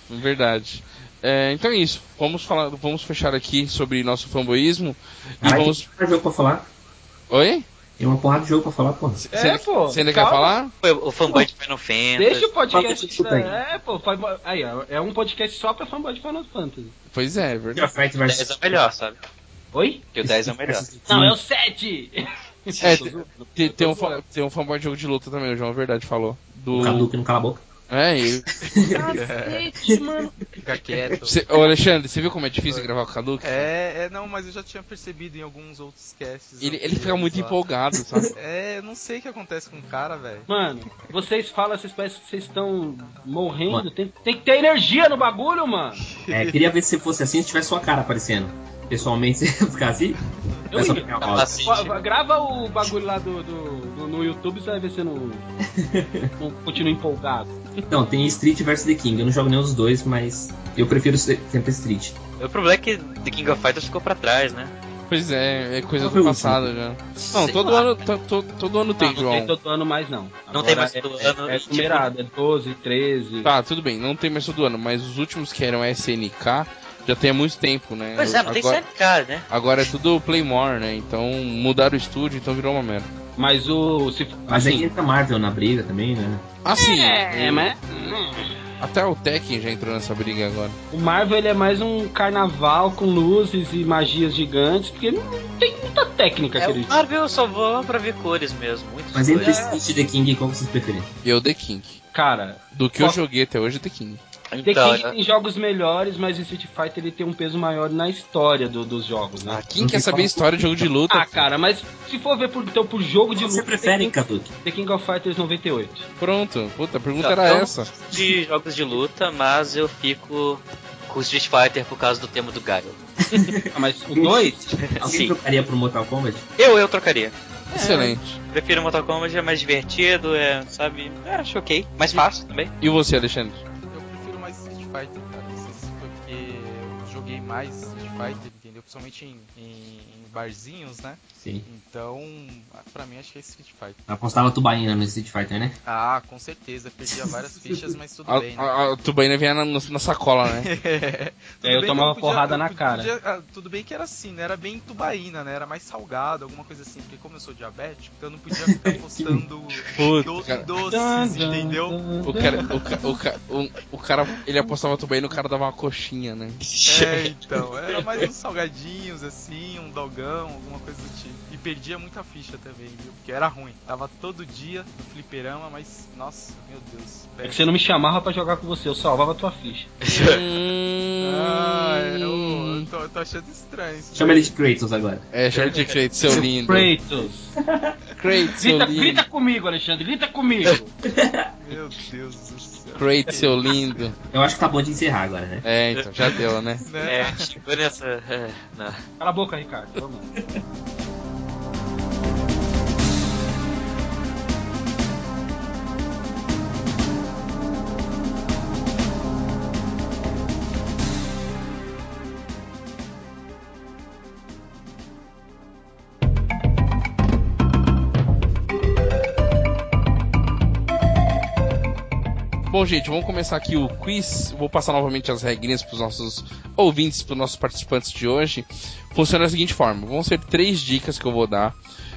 Verdade. É, então é isso. Vamos falar, vamos fechar aqui sobre nosso fanboísmo. E Caralho, vamos. tem um jogo pra falar. Oi? Tem uma porrada de jogo pra falar, porra. Você É, pô, Você ainda quer falar? Foi o fanboy de Final Fantasy. Deixa o podcast. É, pô, aí, ó, é um podcast só pra fanboy de Final Fantasy. Pois é, é verdade. O 10 vs. é o melhor, sabe? Oi? Que o 10 é o melhor. Não, é o 7! É, tem, tem um, tem um fanboy de jogo de luta também, o João Verdade falou. Do. O Caduque não cala a boca. É, ele. Cacete, mano. Fica quieto. Cê- Ô Alexandre, você viu como é difícil gravar com o Caduque? É, é, não, mas eu já tinha percebido em alguns outros casts. Ele, ele fica muito lá. empolgado, sabe? É, eu não sei o que acontece com o cara, velho. Mano, vocês falam, vocês parecem que vocês estão morrendo. Tem, tem que ter energia no bagulho, mano. É, queria ver se fosse assim, se tivesse sua cara aparecendo. Pessoalmente, você ia ficar assim? Eu É ia. Tá áudio. assim. Va- va- Grava o bagulho lá do, do- do- no YouTube, você vai ver se eu não, não continua empolgado. Não, tem Street vs The King. Eu não jogo nenhum dos dois, mas eu prefiro se- sempre Street. O problema é que The King of Fighters ficou pra trás, né? Pois é, é coisa do passado já. Não, Sei todo lá. ano, to- to- todo ano tem, não, não João. tem todo ano mais, não. Não tem Agora mais é- todo é- ano, É, tipo- numerado, é 12, 13. Tá, tudo bem, não tem mais todo ano, mas os últimos que eram SNK já tem há muito tempo, né? Pois é, tem agora, CNK, né? agora é tudo Playmore, né? Então mudaram o estúdio, então virou uma merda. Mas o. Se, Mas aí assim, entra Marvel na briga também, né? Assim, é, mas. até o Tekken já entrou nessa briga agora. O Marvel ele é mais um carnaval com luzes e magias gigantes, porque não tem muita técnica, É, querido. o Marvel eu só vou pra ver cores mesmo. Mas entre. Street e The King, qual vocês preferem? Eu The King. Cara, Do que eu Posso- joguei até hoje, The King. The Então, King tem jogos melhores, mas o Street Fighter ele tem um peso maior na história do- dos jogos, né? Ah, quem quer saber história de jogo de luta? Ah, cara, mas se for ver por, então, por jogo de Qual luta, você prefere, Caduque? The King of Fighters 98. Pronto, puta, a pergunta Então, era eu- essa. de jogos de luta, mas eu fico com Street Fighter por causa do tema do Gaio. Ah, mas o 2, Alguém Sim. trocaria pro Mortal Kombat? Eu, eu trocaria. Excelente. Prefiro Mortal Kombat, é mais divertido, é, sabe? É, acho ok. Mais fácil também. E você, Alexandre? Fighter, cara. Porque eu joguei mais Street Fighter, entendeu? Principalmente em- em barzinhos, né? Sim. Então, pra mim, acho que é Street Fighter. Apostava tubaína no Street Fighter, né? Ah, com certeza. Perdia várias fichas, mas tudo A, bem, né? a, a tubaína vinha na, na sacola, né? É, eu tomava podia- porrada eu na podia- cara. ah, tudo bem que era assim, né? Era bem tubaína, né? Era mais salgado, alguma coisa assim. Porque como eu sou diabético, eu não podia ficar postando Puta, do- doces, entendeu? O cara, o, ca- o, ca- o, o cara, ele apostava tubaína e o cara dava uma coxinha, né? É, então. Era mais uns salgadinhos, assim, um dogão, alguma coisa do tipo. E perdia muita ficha também, viu? Porque era ruim. Tava todo dia no fliperama, mas, nossa, meu Deus. é que você não me chamava pra jogar com você, eu salvava a tua ficha. Ah, eu, eu tô, eu tô achando estranho isso. Chama ele de Kratos agora. É, chama de Kratos, seu lindo. Kratos. Kratos, seu Grita, lindo. grita comigo, Alexandre, grita comigo. Meu Deus do céu. Kratos, seu lindo. Eu acho que tá bom de encerrar agora, né? É, então, já deu, né? É, chegou nessa. É, não. Cala a boca, Ricardo. Vamos. Gente, vamos começar aqui o quiz. Vou passar novamente as regrinhas para os nossos ouvintes, para os nossos participantes de hoje. Funciona da seguinte forma: vão ser três dicas que eu vou dar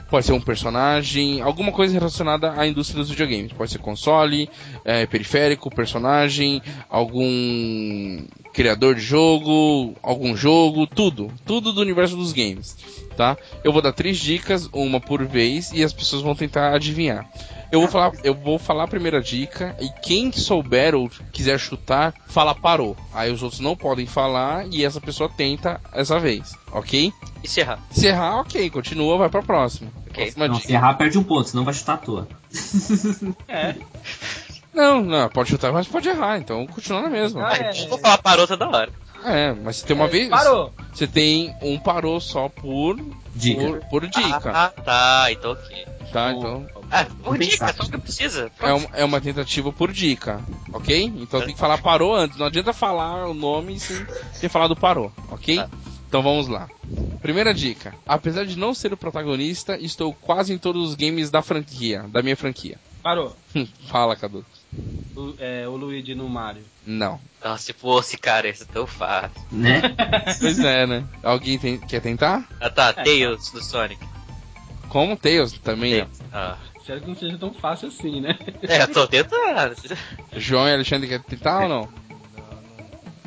Pode ser um personagem, alguma coisa relacionada à indústria dos videogames. Pode ser console, é, periférico, personagem, algum criador de jogo, algum jogo, tudo. Tudo do universo dos games, tá? Eu vou dar três dicas, uma por vez, e as pessoas vão tentar adivinhar. Eu vou falar, eu vou falar a primeira dica e quem souber ou quiser chutar, fala parou. Aí os outros não podem falar e essa pessoa tenta essa vez, ok? E se errar? Se errar, ok, continua, vai pra próxima. Ok. Próxima Não, dica. se errar, perde um ponto, senão vai chutar à toa. É. Não, não, pode chutar, mas pode errar, então continua na mesma. Ah, é. Eu vou falar parou toda hora. É, mas você tem uma vez. Parou. Você tem um parou só por Dica. por, por dica, Ah, tá, então ok. tá? Então Ah, por dica, só que precisa. é, um- é uma tentativa por dica, ok? Então tem que falar parou antes. Não adianta falar o nome sem ter falado parou, ok? Tá. Então vamos lá. Primeira dica. Apesar de não ser o protagonista, estou quase em todos os games da franquia, da minha franquia. Parou. Fala, Cadu. O, é, o Luigi no Mario. Não. Nossa, se fosse, cara, isso é tão fácil. Né? Pois é, né? Alguém tem- quer tentar? Ah tá, Tails do Sonic. Como? Tails também. Tails. Ah. Espero que não seja tão fácil assim, né? É, eu tô tentando. João e Alexandre quer tentar ou não? Não,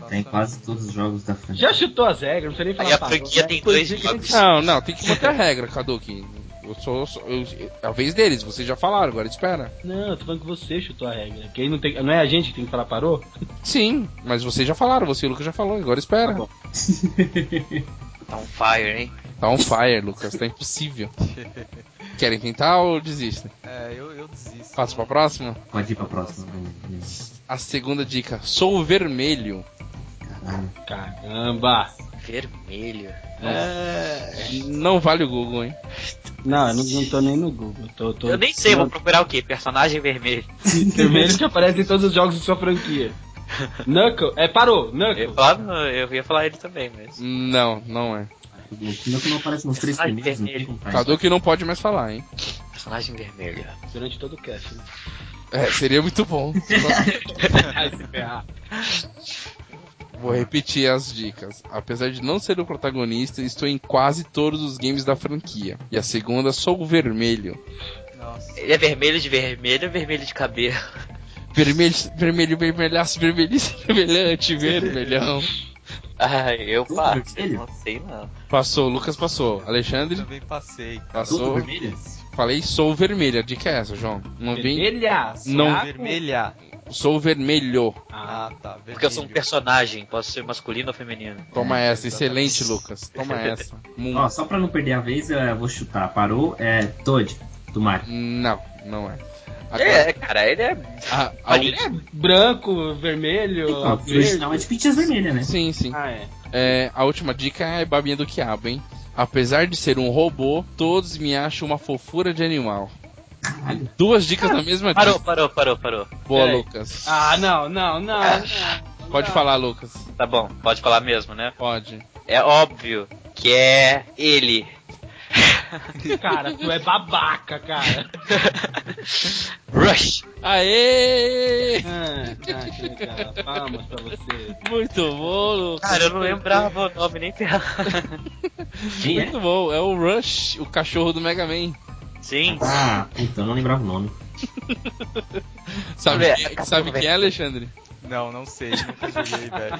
não Tem quase todos os jogos da franquia. Já chutou as regras, não precisa nem falar Aí a franquia né? tem dois jogos. Não, não, tem que manter a regra, Kaduki. Eu sou. sou- eu- é a vez deles, vocês já falaram, agora espera. Não, eu tô falando que você chutou a regra. Que aí não, tem, não é a gente que tem que falar parou? Sim, mas vocês já falaram, você e o Lucas já falou, agora espera. Tá. Tá um fire, hein? Tá on fire, Lucas, tá impossível. Querem tentar ou desistem? É, eu, eu desisto. Passo pra próxima? Pode ir pra próxima. A segunda dica, sou vermelho. Caralho. Caramba! Vermelho. É... Não vale o Google, hein? Não, eu não, não tô nem no Google. Tô, tô, Eu nem sei, vou procurar o quê? Personagem vermelho. Vermelho que aparece em todos os jogos de sua franquia. Knuckle, é, parou, Eu Knuckle. falar, no- eu ia falar ele também, mas. Não, não é. Pinocchio não aparece nos três primeiros, tá. Kaduki não pode mais falar, hein? Personagem vermelho. Durante todo o cast, né? É, seria muito bom. Ai, se ferrar. Vou repetir as dicas. Apesar de não ser o protagonista, estou em quase todos os games da franquia. E a segunda, sou o vermelho. Nossa. Ele é vermelho de vermelho ou vermelho de cabelo? Vermelho, vermelho, vermelhaço, vermelhice, vermelhante, vermelhão. Ah, eu vermelho? Não sei não. Passou, Lucas passou. Alexandre, Também passei. cara. Passou. Falei, sou vermelho. A dica é essa, João. Não vem. Vermelha! Não. Saco. Vermelha. Sou vermelho. Ah, tá. Vermelho. Porque eu sou um personagem, posso ser masculino ou feminino. Toma É, essa, excelente, Lucas. Toma essa. Hum, Ó, só pra não perder a vez, eu vou chutar. Parou, é Toad, do Mario. Não, não é. Agora, É, cara, ele é. a- a- ele é branco, vermelho, Então, o verde. original é de pintinhas vermelhas, né? Sim, sim. Ah, é. É, a última dica é babinha do quiabo, hein? Apesar de ser um robô, todos me acham uma fofura de animal. Caralho. Duas dicas na mesma Parou, dica. parou, parou, parou. Boa, Peraí. Lucas. Ah, não, não, não. não. Pode Não. falar, Lucas. Tá bom, pode falar mesmo, né? Pode. É óbvio que é ele. Cara, tu é babaca, cara. Rush! Aê! Ah, ah, legal. Palmas pra você. Muito bom, Lucas. Cara, eu não lembrava o nome nem é? Muito bom. É o Rush, o cachorro do Mega Man. Sim. Ah, eu não lembrava o nome. Sabe, quem- cachorro sabe quem é. Alexandre? Não, não sei. Nunca joguei, velho.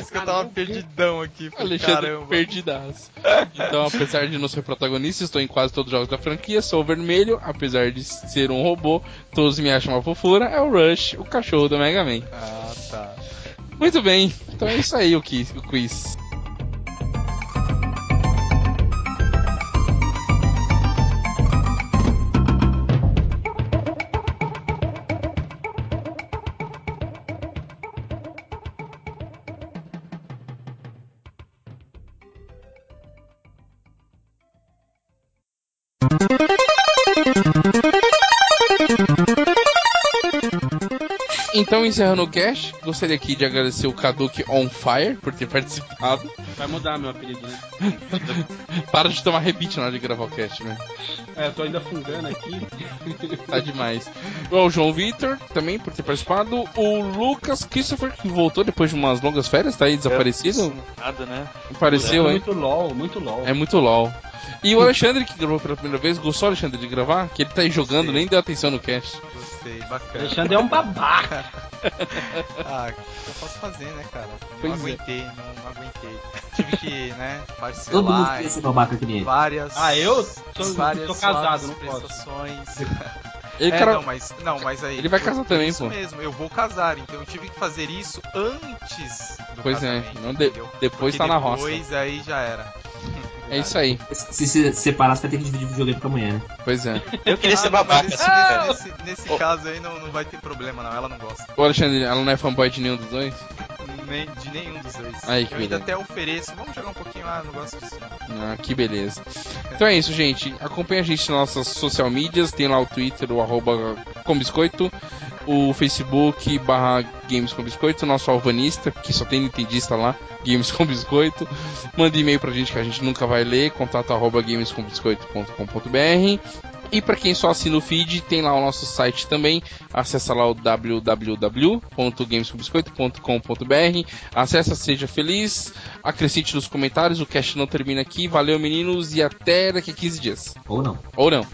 Isso que eu tava perdidão aqui. Alexandre Caramba. perdidaço. Então, apesar de não ser protagonista, estou em quase todos os jogos da franquia, sou o vermelho, apesar de ser um robô, todos me acham uma fofura, é o Rush, o cachorro do Mega Man. Ah, tá. Muito bem, então é isso aí o quiz. O quiz. Então, encerrando o cast, gostaria aqui de agradecer o Kaduki On Fire por ter participado. Vai mudar meu apelido, né? Para de tomar rebite na hora de gravar o cast, né? É, eu tô ainda fungando aqui. Tá demais. O João Vitor também por ter participado. O Lucas Christopher, que voltou depois de umas longas férias, tá aí desaparecido. Nada, né? Apareceu, é hein? muito LOL, muito LOL. É muito LOL. E o Alexandre, que gravou pela primeira vez, gostou, Alexandre, de gravar? Que ele tá aí jogando, Gostei. nem deu atenção no cast. Gostei, O bacana. Alexandre é um babaca. Ah, eu posso fazer, né, cara? Não Pois é. aguentei, não, não aguentei. Tive que, né, Todo mundo parcelar queria ser em babaca que várias. Ah, eu sou- várias sou casado, não posso. Ele, é, cara, não, mas, não, mas aí. Ele vai casar por também, isso pô. mesmo, eu vou casar, então eu tive que fazer isso antes do Pois é, casamento. não de- depois Porque tá na roça. Depois aí já era. É isso aí. Se se separar, você vai ter que dividir o videogame com a mulher, né? Pois é. Eu queria ser Ah, mas babaca. Nesse, assim. nesse, nesse caso aí não, não vai ter problema, não. Ela não gosta. O Alexandre, ela não é fanboy de nenhum dos dois? Nem, de nenhum dos dois. Aí, que eu ainda beleza. até ofereço. Vamos jogar um pouquinho lá, não gosto disso. Ah, que beleza. Então é isso, gente. Acompanha a gente nas nossas social medias. Tem lá o Twitter, o arroba com biscoito, o Facebook barra Games com Biscoito, nosso alvanista, que só tem nintendista lá, Games com Biscoito. Manda e-mail pra gente que a gente nunca vai ler, contato arroba gamescombiscoito.com.br. E para quem só assina o feed, tem lá o nosso site também. Acessa lá o www.gamescombiscoito.com.br. Acessa, seja feliz, acrescente nos comentários. O cast não termina aqui. Valeu, meninos, e até daqui a 15 dias. Ou não. Ou não.